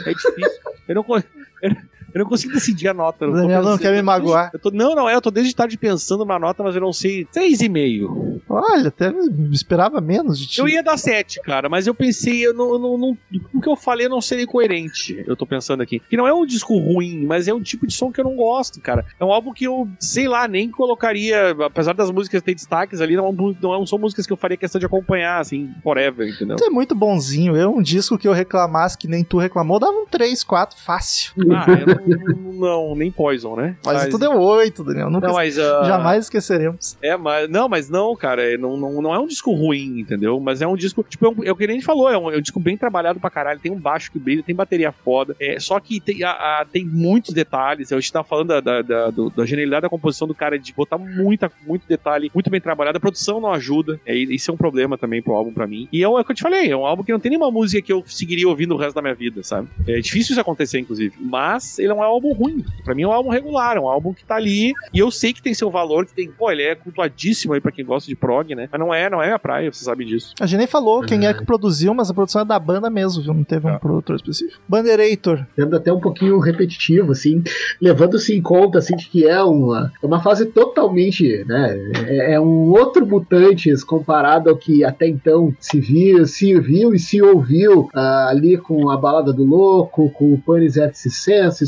é difícil. Eu não, *laughs* eu eu não consigo decidir a nota. eu tô Daniel não quer me magoar. Tô, não, não é, eu tô desde tarde pensando numa nota, mas eu não sei. 6,5. Olha, até esperava menos de ti. Eu ia dar 7, cara, mas eu pensei, eu não, não, não, o que eu falei não seria coerente. Eu tô pensando aqui. Que não é um disco ruim, mas é um tipo de som que eu não gosto, cara. É um álbum que eu, sei lá, nem colocaria, apesar das músicas terem destaques ali, não, não, não são músicas que eu faria questão de acompanhar, assim, forever, entendeu? Tu é muito bonzinho. Eu, um disco que eu reclamasse que nem tu reclamou, dava um 3, 4, fácil. Ah, eu não, não, nem Poison, né? Mas, tu deu 8, Daniel. Nunca, Não, mas. ah, jamais esqueceremos. É, mas não, mas não, cara, é, não, não, não é um disco ruim, entendeu? Mas é um disco, tipo, é, um, é o que a gente falou, é um, é um disco bem trabalhado pra caralho, tem um baixo que brilha, tem bateria foda, é, só que tem, a- a- tem muitos detalhes, a gente tava falando da, da, da, do- da genialidade da composição do cara, de botar muita, muito detalhe, muito bem trabalhado, a produção não ajuda, é, isso é um problema também pro álbum pra mim, e é o é o que eu te falei, é um álbum que não tem nenhuma música que eu seguiria ouvindo o resto da minha vida, sabe? É difícil isso acontecer, inclusive, mas ele não é um álbum ruim, pra mim é um álbum regular, é um álbum que tá ali, e eu sei que tem seu valor, que tem, pô, ele é cultuadíssimo aí pra quem gosta de prog, né? Mas não é, não é a praia, você sabe disso. A gente nem falou quem é que produziu, mas a produção é da banda mesmo, viu? Não teve um Ah. produtor específico. Banderator. sendo até um pouquinho repetitivo, assim, levando-se em conta, assim, de que é uma, é uma fase totalmente, né, é, é um outro Mutantes comparado ao que até então se viu, se viu e se ouviu ah, ali com a Balada do Louco, com o Panis et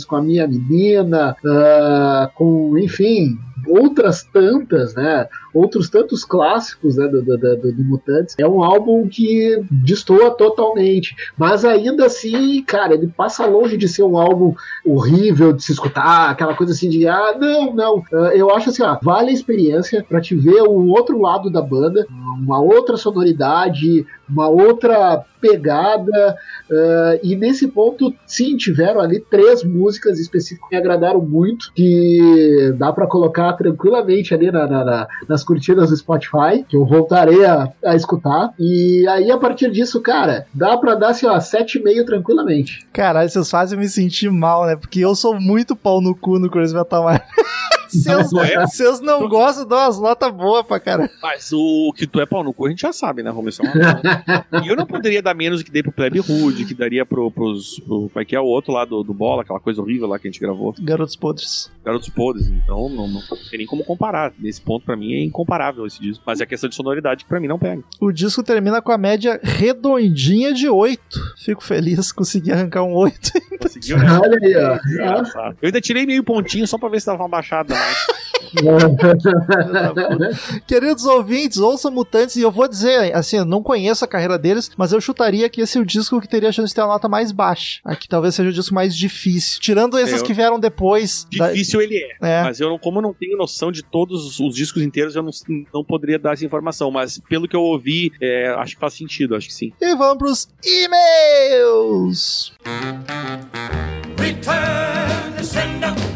com a Minha Menina, ah, com, enfim, outras tantas, né, outros tantos clássicos né, do, do, do, do Mutantes. É um álbum que destoa totalmente, mas ainda assim, cara, ele passa longe de ser um álbum horrível de se escutar, aquela coisa assim de, ah, não, não. Ah, eu acho assim, ó, vale a experiência pra te ver o outro lado da banda, uma outra sonoridade, uma outra pegada, ah, e nesse ponto, sim, tiveram ali três músicas específicas que me agradaram muito, que dá pra colocar tranquilamente ali na- na- na- nas curtidas do Spotify, que eu voltarei a, a escutar, e aí a partir disso, cara, dá pra dar assim, ó, 7,5 tranquilamente. Caralho, vocês fazem me sentir mal, né? Porque eu sou muito pau no cu no Crazy Metal. *laughs* Seus, é? seus não gostam, dão umas notas boas pra cara. Mas o que tu é pau no cu, a gente já sabe, né? Isso é E eu não poderia dar menos do que dei pro Plebe Hood, que daria pro, pros. Pro, como é que é o outro lá do, do Bola, aquela coisa horrível lá que a gente gravou. Garotos podres. Garotos Podres. Então não, não tem nem como comparar. Nesse ponto, pra mim, é incomparável esse disco. Mas é questão de sonoridade que pra mim não pega. O disco termina com a média redondinha de 8. Fico feliz, consegui arrancar um 8. Conseguiu, né? Olha aí, ó. Eu ainda tirei meio pontinho só pra ver se dava uma baixada. *laughs* Queridos ouvintes, ouçam Mutantes e eu vou dizer, assim, eu não conheço a carreira deles, mas eu chutaria que esse é o disco que teria a chance de ter a nota mais baixa. Aqui talvez seja o disco mais difícil. Tirando esses Eu- que vieram depois. da- Difícil ele é. É. Mas eu não, como eu não tenho noção de todos os discos inteiros, eu não, não poderia dar essa informação. Mas pelo que eu ouvi, é, acho que faz sentido, acho que sim. E vamos pros e-mails. Return to sender.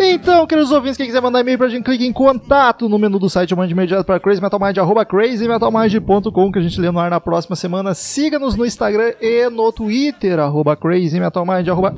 Então, queridos ouvintes, quem quiser mandar e-mail pra gente, clique em contato no menu do site, mande imediato crazymetalmind, arroba crazymetalmind.com, que a gente lê no ar na próxima semana. Siga-nos no Instagram e no Twitter, arroba crazymetalmind, arroba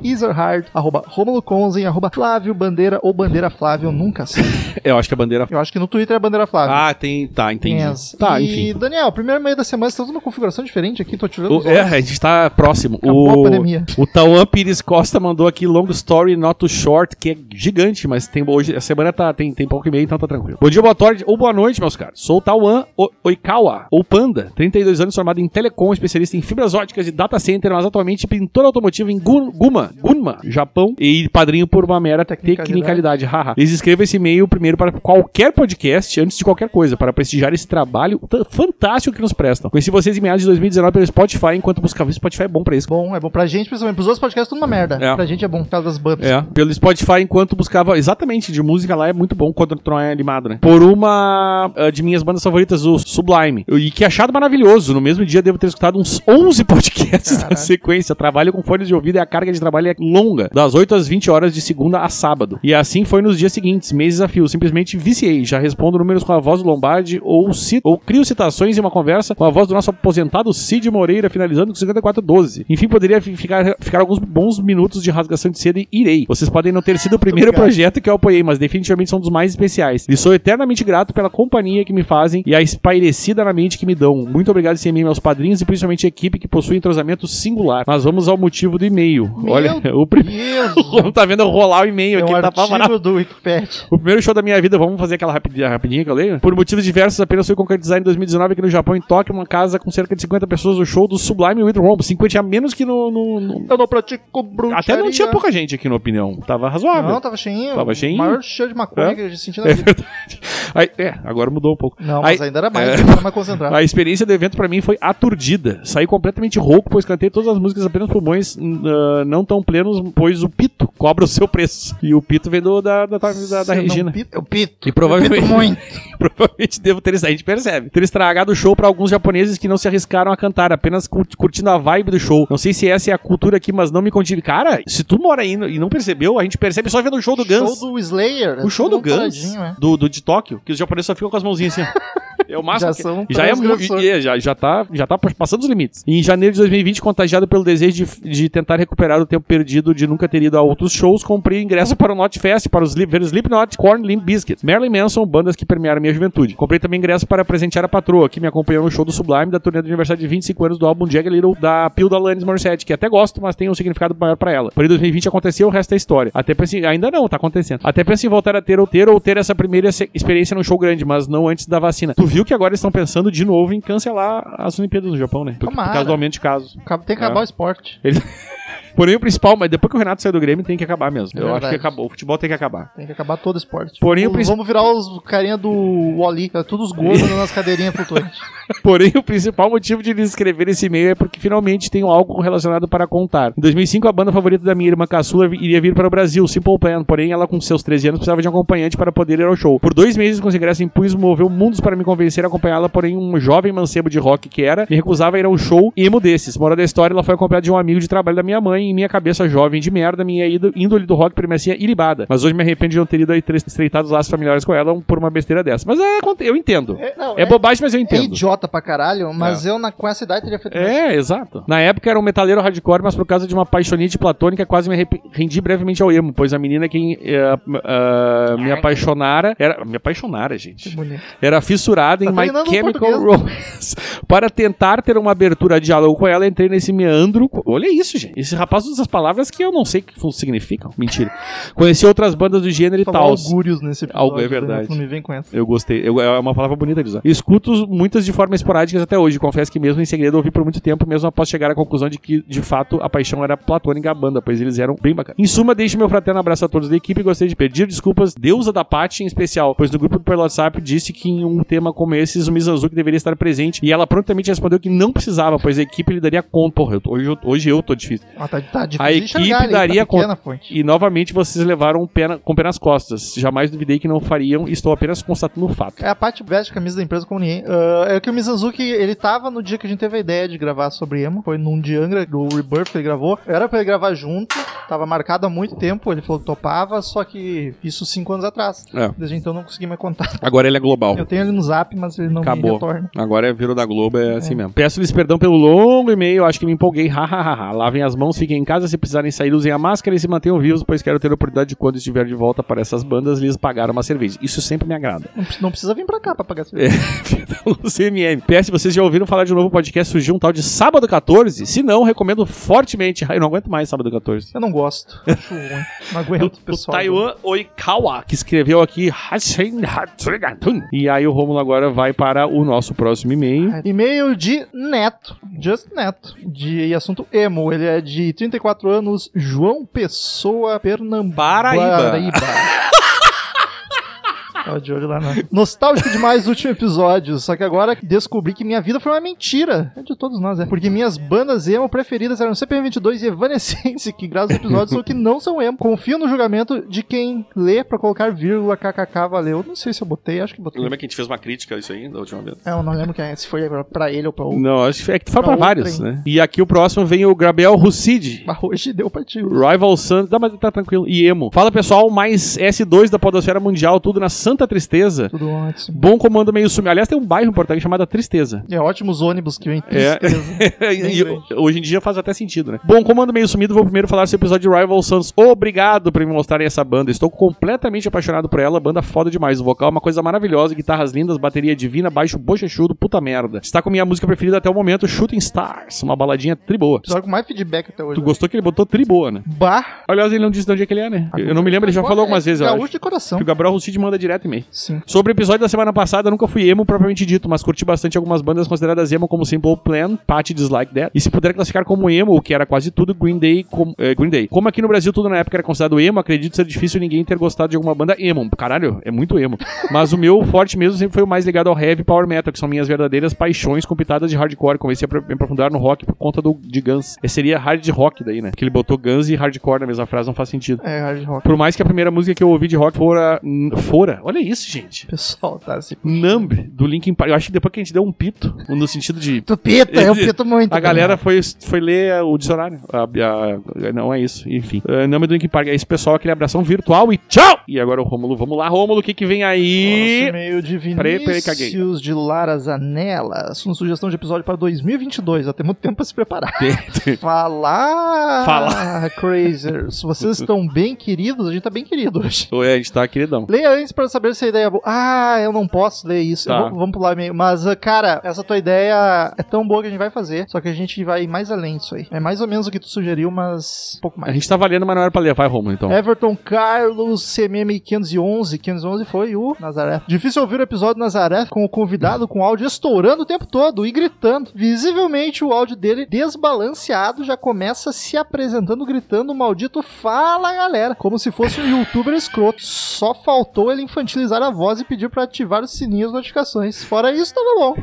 arroba Romulo Conzen, arroba Flávio Bandeira ou Bandeira Flávio, eu nunca sei. *laughs* Eu acho que a bandeira. Eu acho que no Twitter é Bandeira Flávio. Ah, tem. Tá, entendi. Yes. Tá, e, enfim. Daniel, primeiro e-mail da semana, você tá numa configuração diferente aqui, tô tirando os O, é, a gente tá próximo. Acabou a o, pandemia. o Tauan Pires Costa mandou aqui long story, not too short, que é gigante, mas tem hoje a semana tá, tem, tem pouco e meio, então tá tranquilo. Bom dia, boa tarde ou boa noite, meus caros. Sou o Tauan O- Oikawa, ou Panda, 32 anos, formado em telecom, especialista em fibras óticas e data center, mas atualmente pintor automotivo em Gun- Guma, Gunma, Japão, e padrinho por uma mera Tecnicalidade. haha. Eles escrevam esse e-mail primeiro para qualquer podcast, antes de qualquer coisa, para prestigiar esse trabalho fantástico que nos prestam. Conheci vocês em meados de 2019 pelo Spotify, enquanto buscava o Spotify é bom pra isso. Bom, é bom pra gente, principalmente pros outros podcasts, tudo uma merda. É. Pra gente é bom, por causa das bandas. É, pelo Spotify, enquanto buscava exatamente de música lá, é muito bom quando o Tron é animado, né? Por uma ah, de minhas bandas favoritas, o Sublime. E que achado maravilhoso. No mesmo dia devo ter escutado uns 11 *laughs* podcasts na sequência. Trabalho com fones de ouvido e a carga de trabalho é longa, das 8 às 20 horas de segunda a sábado. E assim foi nos dias seguintes, meses a fio. Simplesmente viciei. Já respondo números com a voz do Lombardi ou, ci- ou crio citações em uma conversa com a voz do nosso aposentado Cid Moreira, finalizando com 5412. Enfim, poderia fi- ficar, ficar alguns bons minutos de rasgação de seda e irei. Vocês podem não ter sido o primeiro obrigado. Projeto que eu apoiei, mas definitivamente são dos mais especiais. E sou eternamente grato pela companhia que me fazem e a espairecida na mente que me dão. Muito obrigado, CMM, meus padrinhos e principalmente a equipe que possui entrosamento singular. Mas vamos ao motivo do e-mail. Meu Olha, *laughs* o primeiro. *laughs* Tá vendo eu rolar o e-mail É aqui, um tá do Wikipedia. o primeiro show da minha vida, vamos fazer aquela rapidinha, rapidinha que eu leio? Por motivos diversos, apenas fui concretizar em 2019 aqui no Japão, em Tóquio, uma casa com cerca de 50 pessoas, o show do Sublime with Rombo. 50 tinha menos que no. no- no- Eu não pratico bruxaria. Até não tinha pouca gente aqui, na opinião. Tava razoável. Não, tava cheinho. Tava maior cheiro de maconha É. que eu já senti na *laughs* É vida. verdade. Aí, é, agora mudou um pouco. Não, mas Aí- ainda era mais, é. era mais concentrado. *laughs* A experiência do evento pra mim foi aturdida. Saí completamente rouco, pois cantei todas as músicas apenas pulmões ah, não tão plenos, pois o pito cobra o seu preço. E o pito veio do- da, da, da, da Regina. pita? Eu pito. E provavelmente, Eu pito muito. *laughs* provavelmente devo ter, a gente percebe, ter estragado o show pra alguns japoneses que não se arriscaram a cantar, apenas cur- curtindo a vibe do show. Não sei se essa é a cultura aqui, mas não me contive. Cara, se tu mora aí e não percebeu, a gente percebe só vendo o show do Guns. Show do Slayer. O show do Guns, do, do de Tóquio, que os japoneses só ficam com as mãozinhas assim. *laughs* É o máximo. Já que- são já é muito. transgressores. Já, já, tá, já tá passando os limites. Em janeiro de 2020, contagiado pelo desejo de, de tentar recuperar o tempo perdido de nunca ter ido a outros shows, comprei ingresso para o Not Fest, para os, ver Slipknot, Korn, Limp Bizkit, Marilyn Manson, bandas que permearam minha juventude. Comprei também ingresso para presentear a patroa, que me acompanhou no show do Sublime da turnê do aniversário de 25 anos do álbum Jag Little da Peel da Alanis Morissette, que até gosto, mas tem um significado maior para ela. Porém, 2020 aconteceu, o resto é história. Até pensei, ainda não, tá acontecendo. Até penso em voltar a ter ou ter ou ter essa primeira experiência num show grande, mas não antes da vacina. Tu viu que agora eles estão pensando de novo em cancelar as Olimpíadas no Japão, né? Por, por Tomara. causa do aumento de casos. Tem que acabar É. o esporte. Porém, o principal, mas depois que o Renato saiu do Grêmio, tem que acabar mesmo. É Eu acho que acabou. O futebol tem que acabar. Tem que acabar todo o esporte. Porém, o Vamos- princi- Vamos virar os carinha do Wally, é todos os gordos *laughs* nas cadeirinhas flutuantes. Porém, o principal motivo de lhes escrever esse e-mail é porque finalmente tenho algo relacionado para contar. Em 2005, a banda favorita da minha irmã caçula iria vir para o Brasil, Simple Plan. Porém, ela, com seus 13 anos, precisava de um acompanhante para poder ir ao show. Por dois meses, com os ingressos em punhos, moveu mundos para me convencer a acompanhá-la. Porém, um jovem mancebo de rock que era, me recusava a ir a um show emo desses. Moral da história, ela foi acompanhada de um amigo de trabalho da minha mãe. Em minha cabeça jovem de merda, minha índole do rock permanecia ilibada. Mas hoje me arrependo de não ter ido aí tre- estreitado os laços familiares com ela por uma besteira dessa. Mas é, eu entendo. É, não, É bobagem, mas eu É entendo. idiota pra caralho, mas eu na, com essa idade teria feito. É, exato. Na época era um metaleiro hardcore, mas por causa de uma paixonite platônica quase me rendi brevemente ao emo, pois a menina quem eh, ah, me apaixonara era me apaixonara, gente. Era fissurada em Tá My treinando Chemical. Romance. Para tentar ter uma abertura de diálogo com ela, entrei nesse meandro. Olha isso, gente. Esse rapaz usa essas palavras que eu não sei o que significam. Mentira. Conheci outras bandas do gênero e tal. augúrios nesse episódio. Algo é verdade. Não me vem com essa. Eu gostei. Eu- é uma palavra bonita de usar. Escuto muitas de forma esporádica até hoje. Confesso que mesmo em segredo ouvi por muito tempo, mesmo após chegar à conclusão de que, de fato, a paixão era platônica a banda, pois eles eram bem bacanas. Em suma, deixo meu fraterno abraço a todos da equipe e gostaria de pedir desculpas, deusa da Paty em especial, pois no grupo do Pelo WhatsApp disse que em um tema como esse, o Mizanzuki deveria estar presente e ela prontamente respondeu que não precisava, pois a equipe lhe daria conta. Porra, eu tô- hoje, eu, hoje eu tô difícil. Ah, tá, tá difícil A de equipe daria tá a fonte. E novamente vocês levaram um pé na- com o pé nas costas. Jamais duvidei que não fariam estou apenas constatando o fato. É a parte veste a camisa da empresa como ninguém. Ah, é que o Mizanzuki, ele tava no dia que a gente teve a ideia de gravar sobre emo. Foi num dia Angra, do Rebirth que ele gravou. Era pra ele gravar junto. Tava marcado há muito tempo. Ele falou que topava, só que isso cinco anos atrás. É. Desde então eu não consegui mais contar. Agora ele é global. Eu tenho ele no zap, mas ele não me Acabou. retorna. Agora é virou da Globo, é, assim mesmo. Peço-lhes perdão pelo longo e-mail, acho que me empolguei. *laughs* Hahaha. Lavem as mãos, fiquem em casa. Se precisarem sair, usem a máscara e se mantenham vivos, pois quero ter a oportunidade de, quando estiver de volta para essas bandas, lhes pagar uma cerveja. Isso sempre me agrada. Não, não precisa vir pra cá pra pagar É. cerveja. CMM. PS, vocês já ouviram falar de um novo podcast? Surgiu um tal de Sábado 14? Se não, recomendo fortemente. Eu não aguento mais Sábado 14. Eu não gosto. *laughs* Acho ruim. Não aguento, O pessoal. Taiwan Oikawa, que escreveu aqui. E aí o Romulo agora vai para o nosso próximo e-mail. E-mail de Neto, Just Neto, de assunto emo. Ele é de 34 anos, João Pessoa, Pernambuco. Paraíba. Tava de olho lá, né? Nostálgico demais o último episódio, só que agora descobri que minha vida foi uma mentira. É de todos nós, é. Porque minhas bandas emo preferidas eram CPM22 e Evanescence, que graças aos episódios são que não são emo. Confio no julgamento de quem lê pra colocar vírgula kkk, valeu. Não sei se eu botei, acho que botei. Lembra que a gente fez uma crítica a isso aí da última vez? É, eu não lembro quem é, se foi pra ele ou pra outro. Não, acho que é que tu fala Pra pra vários, né? E aqui o próximo vem o Gabriel Russid. Mas hoje deu pra ti. Rival Suns, dá, mas tá tranquilo. E Emo. Fala pessoal, mais S2 da Podosfera Mundial, tudo na Santa Tristeza. Tudo ótimo. Bom comando meio sumido. Aliás, tem um bairro em Porto Alegre chamado Tristeza. É ótimos ônibus que vem É. tristeza. Bem *laughs* E hoje em dia faz até sentido, né? Bom, comando meio sumido, vou primeiro falar sobre o episódio de Rival Sons. Obrigado por me mostrarem essa banda. Estou completamente apaixonado por ela. Banda foda demais. O vocal é uma coisa maravilhosa. Guitarras lindas, bateria divina, baixo bochechudo, puta merda. Está com minha música preferida até o momento, Shooting Stars. Uma baladinha tri boa. Episódio com mais feedback até hoje. Tu né? gostou que ele botou tri boa, né? Bah. Aliás, ele não disse de onde é que ele é, né? Eu não me lembro, ele já falou algumas é vezes, Gaúcho de coração. Que o Gabriel Russid manda direto Sim. Sobre o episódio da semana passada, nunca fui emo propriamente dito, mas curti bastante algumas bandas consideradas emo como Simple Plan, Patty Dislike That. E se puder classificar como emo, o que era quase tudo, Green Day, com, eh, Green Day. Como aqui no Brasil tudo na época era considerado emo, acredito ser difícil ninguém ter gostado de alguma banda emo. Caralho, é muito emo. *laughs* Mas o meu forte mesmo sempre foi o mais ligado ao heavy power metal, que são minhas verdadeiras paixões com pitadas de hardcore. Comecei a me aprofundar no rock por conta do, de Guns. Esse seria hard rock daí, né? Porque ele botou Guns e hardcore na mesma frase, não faz sentido. É, hard rock. Por mais que a primeira música que eu ouvi de rock fora. Fora? Olha isso, gente. O pessoal tá assim. Numb, do Linkin Park. Eu acho que depois que a gente deu um pito, no sentido de. Tu pita, eu pito muito. A galera foi, foi ler o dicionário. A- a- não é isso, enfim. Uh, nome do Linkin Park é esse pessoal, aquele abração virtual e tchau! E agora o Rômulo, vamos lá, Rômulo, o que que vem aí? Nosso e-mail de. Vinícius de Lara Zanelas. Uma sugestão de episódio para 2022. Já tem muito tempo pra se preparar. Falar! Falar. Crazers. Vocês estão bem queridos? A gente tá bem querido hoje. Oi, a gente tá queridão. Leia antes pra saber se a ideia é boa. Ah, eu não posso ler isso. Tá. Vou- vamos pular o e-mail. Mas, ah, cara, essa tua ideia é tão boa que a gente vai fazer. Só que a gente vai mais além disso aí. É mais ou menos o que tu sugeriu, mas um pouco A mais. gente tá valendo, mas não era pra ler. Vai, Rômulo, então. Everton Carlos, CMM 511. 511 foi o Nazaré. Difícil ouvir o episódio Nazaré com o convidado com o áudio estourando o tempo todo e gritando. Visivelmente o áudio dele desbalanceado já começa se apresentando gritando o maldito fala galera, como se fosse um youtuber escroto. Só faltou ele infantilizar a voz e pedir pra ativar o sininho das notificações. Fora isso, tava bom.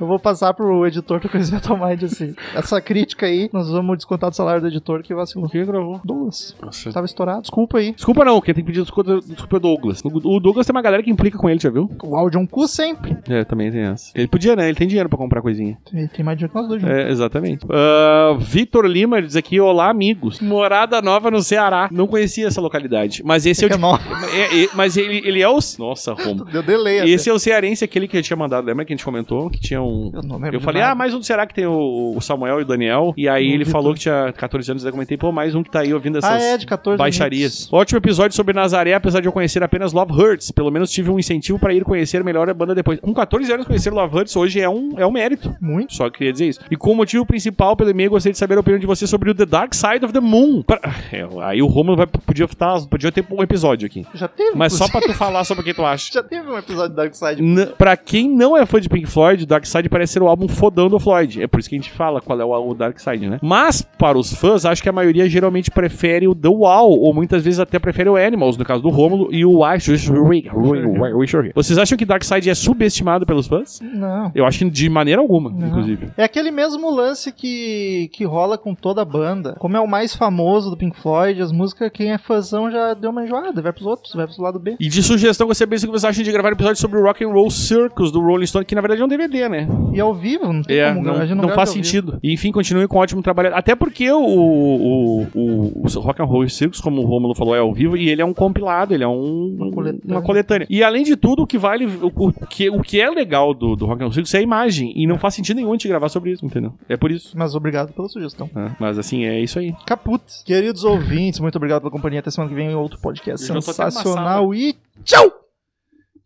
Eu vou passar pro editor do Crazy Metal Mind, assim. Essa crítica aí, nós vamos descontar do salário do editor que vacilou. Quem gravou? Douglas. Nossa. Tava estourado. Desculpa aí. Desculpa não, quem tem que pedir desculpa, desculpa é o Douglas. O Douglas tem uma galera que implica com ele, já viu? O áudio é um cu sempre. É, também tem essa. Ele podia, né? Ele tem dinheiro pra comprar coisinha. Tem, tem mais dinheiro que nós dois juntos. É, exatamente. Ah, Vitor Lima ele diz aqui: Olá, amigos. Morada Nova no Ceará. Não conhecia essa localidade. Mas esse é o. É nova. *laughs* É, é, mas ele, ele é o. Nossa, Romo. *laughs* Deu delay Esse é o cearense, aquele que eu tinha mandado. Lembra que a gente comentou? Que tinha um. Eu não lembro Eu falei, nada. ah, mais um Ceará que tem o, o Samuel e o Daniel. E aí ele falou que tinha 14 anos. Eu comentei, pô, mais um que tá aí ouvindo essas Ah, é, de 14 baixarias. minutos. Ótimo episódio sobre Nazaré, apesar de eu conhecer apenas Love Hurts. Pelo menos tive um incentivo pra ir conhecer melhor a banda depois. Com 14 anos conhecer Love Hurts hoje é um, é um mérito. Muito. Só queria dizer isso. E com o motivo principal pelo e-mail, gostaria de saber a opinião de você sobre o The Dark Side of the Moon. Pra- *sighs* É, aí o Romulo vai, podia, tá, podia ter um episódio aqui. Já teve. Mas só pra tu falar sobre o que tu acha. *laughs* Já teve um episódio do Dark Side. N pra quem não é fã de Pink Floyd, Dark Side parece ser o álbum fodão do Floyd. É por isso que a gente fala qual é o, o Dark Side, né? Mas, para os fãs, acho que a maioria geralmente prefere o The Wall, ou muitas vezes até prefere o Animals, no caso do Rômulo, e o Wish Wish Wish Vocês acham que Dark Side é subestimado pelos fãs? Não. Eu acho que de maneira alguma, Não. inclusive. É aquele mesmo lance que, que rola com toda a banda. Como é o mais famoso do Pink Floyd, as músicas, quem é fãzão já deu uma enjoada, vai pros outros, vai pro lado B. E de sugestão, saber o que vocês acham de gravar um episódio sobre o Rock and Roll Circus do Rolling Stone, que na verdade é um DVD, né? E ao vivo, não tem É, como não, não grava faz vivo. sentido. E, enfim, continue com um ótimo trabalho. Até porque o, o, o, o Rock and Roll Circus, como o Romulo falou, é ao vivo e ele é um compilado, ele é um, Uma coletânea. uma coletânea. E além de tudo, o que vale, o, o que, o que é legal do, do Rock and Roll Circus é a imagem. E não faz sentido nenhum a gente gravar sobre isso, entendeu? É por isso. Mas obrigado pela sugestão. né? Mas assim, é isso aí. Caput. Queridos ouvintes, muito obrigado pela companhia. Até semana que vem em outro podcast Eu sensacional. E tchau!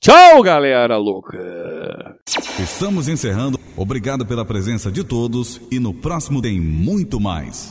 Tchau, galera louca! Estamos encerrando. Obrigado pela presença de todos e no próximo tem muito mais.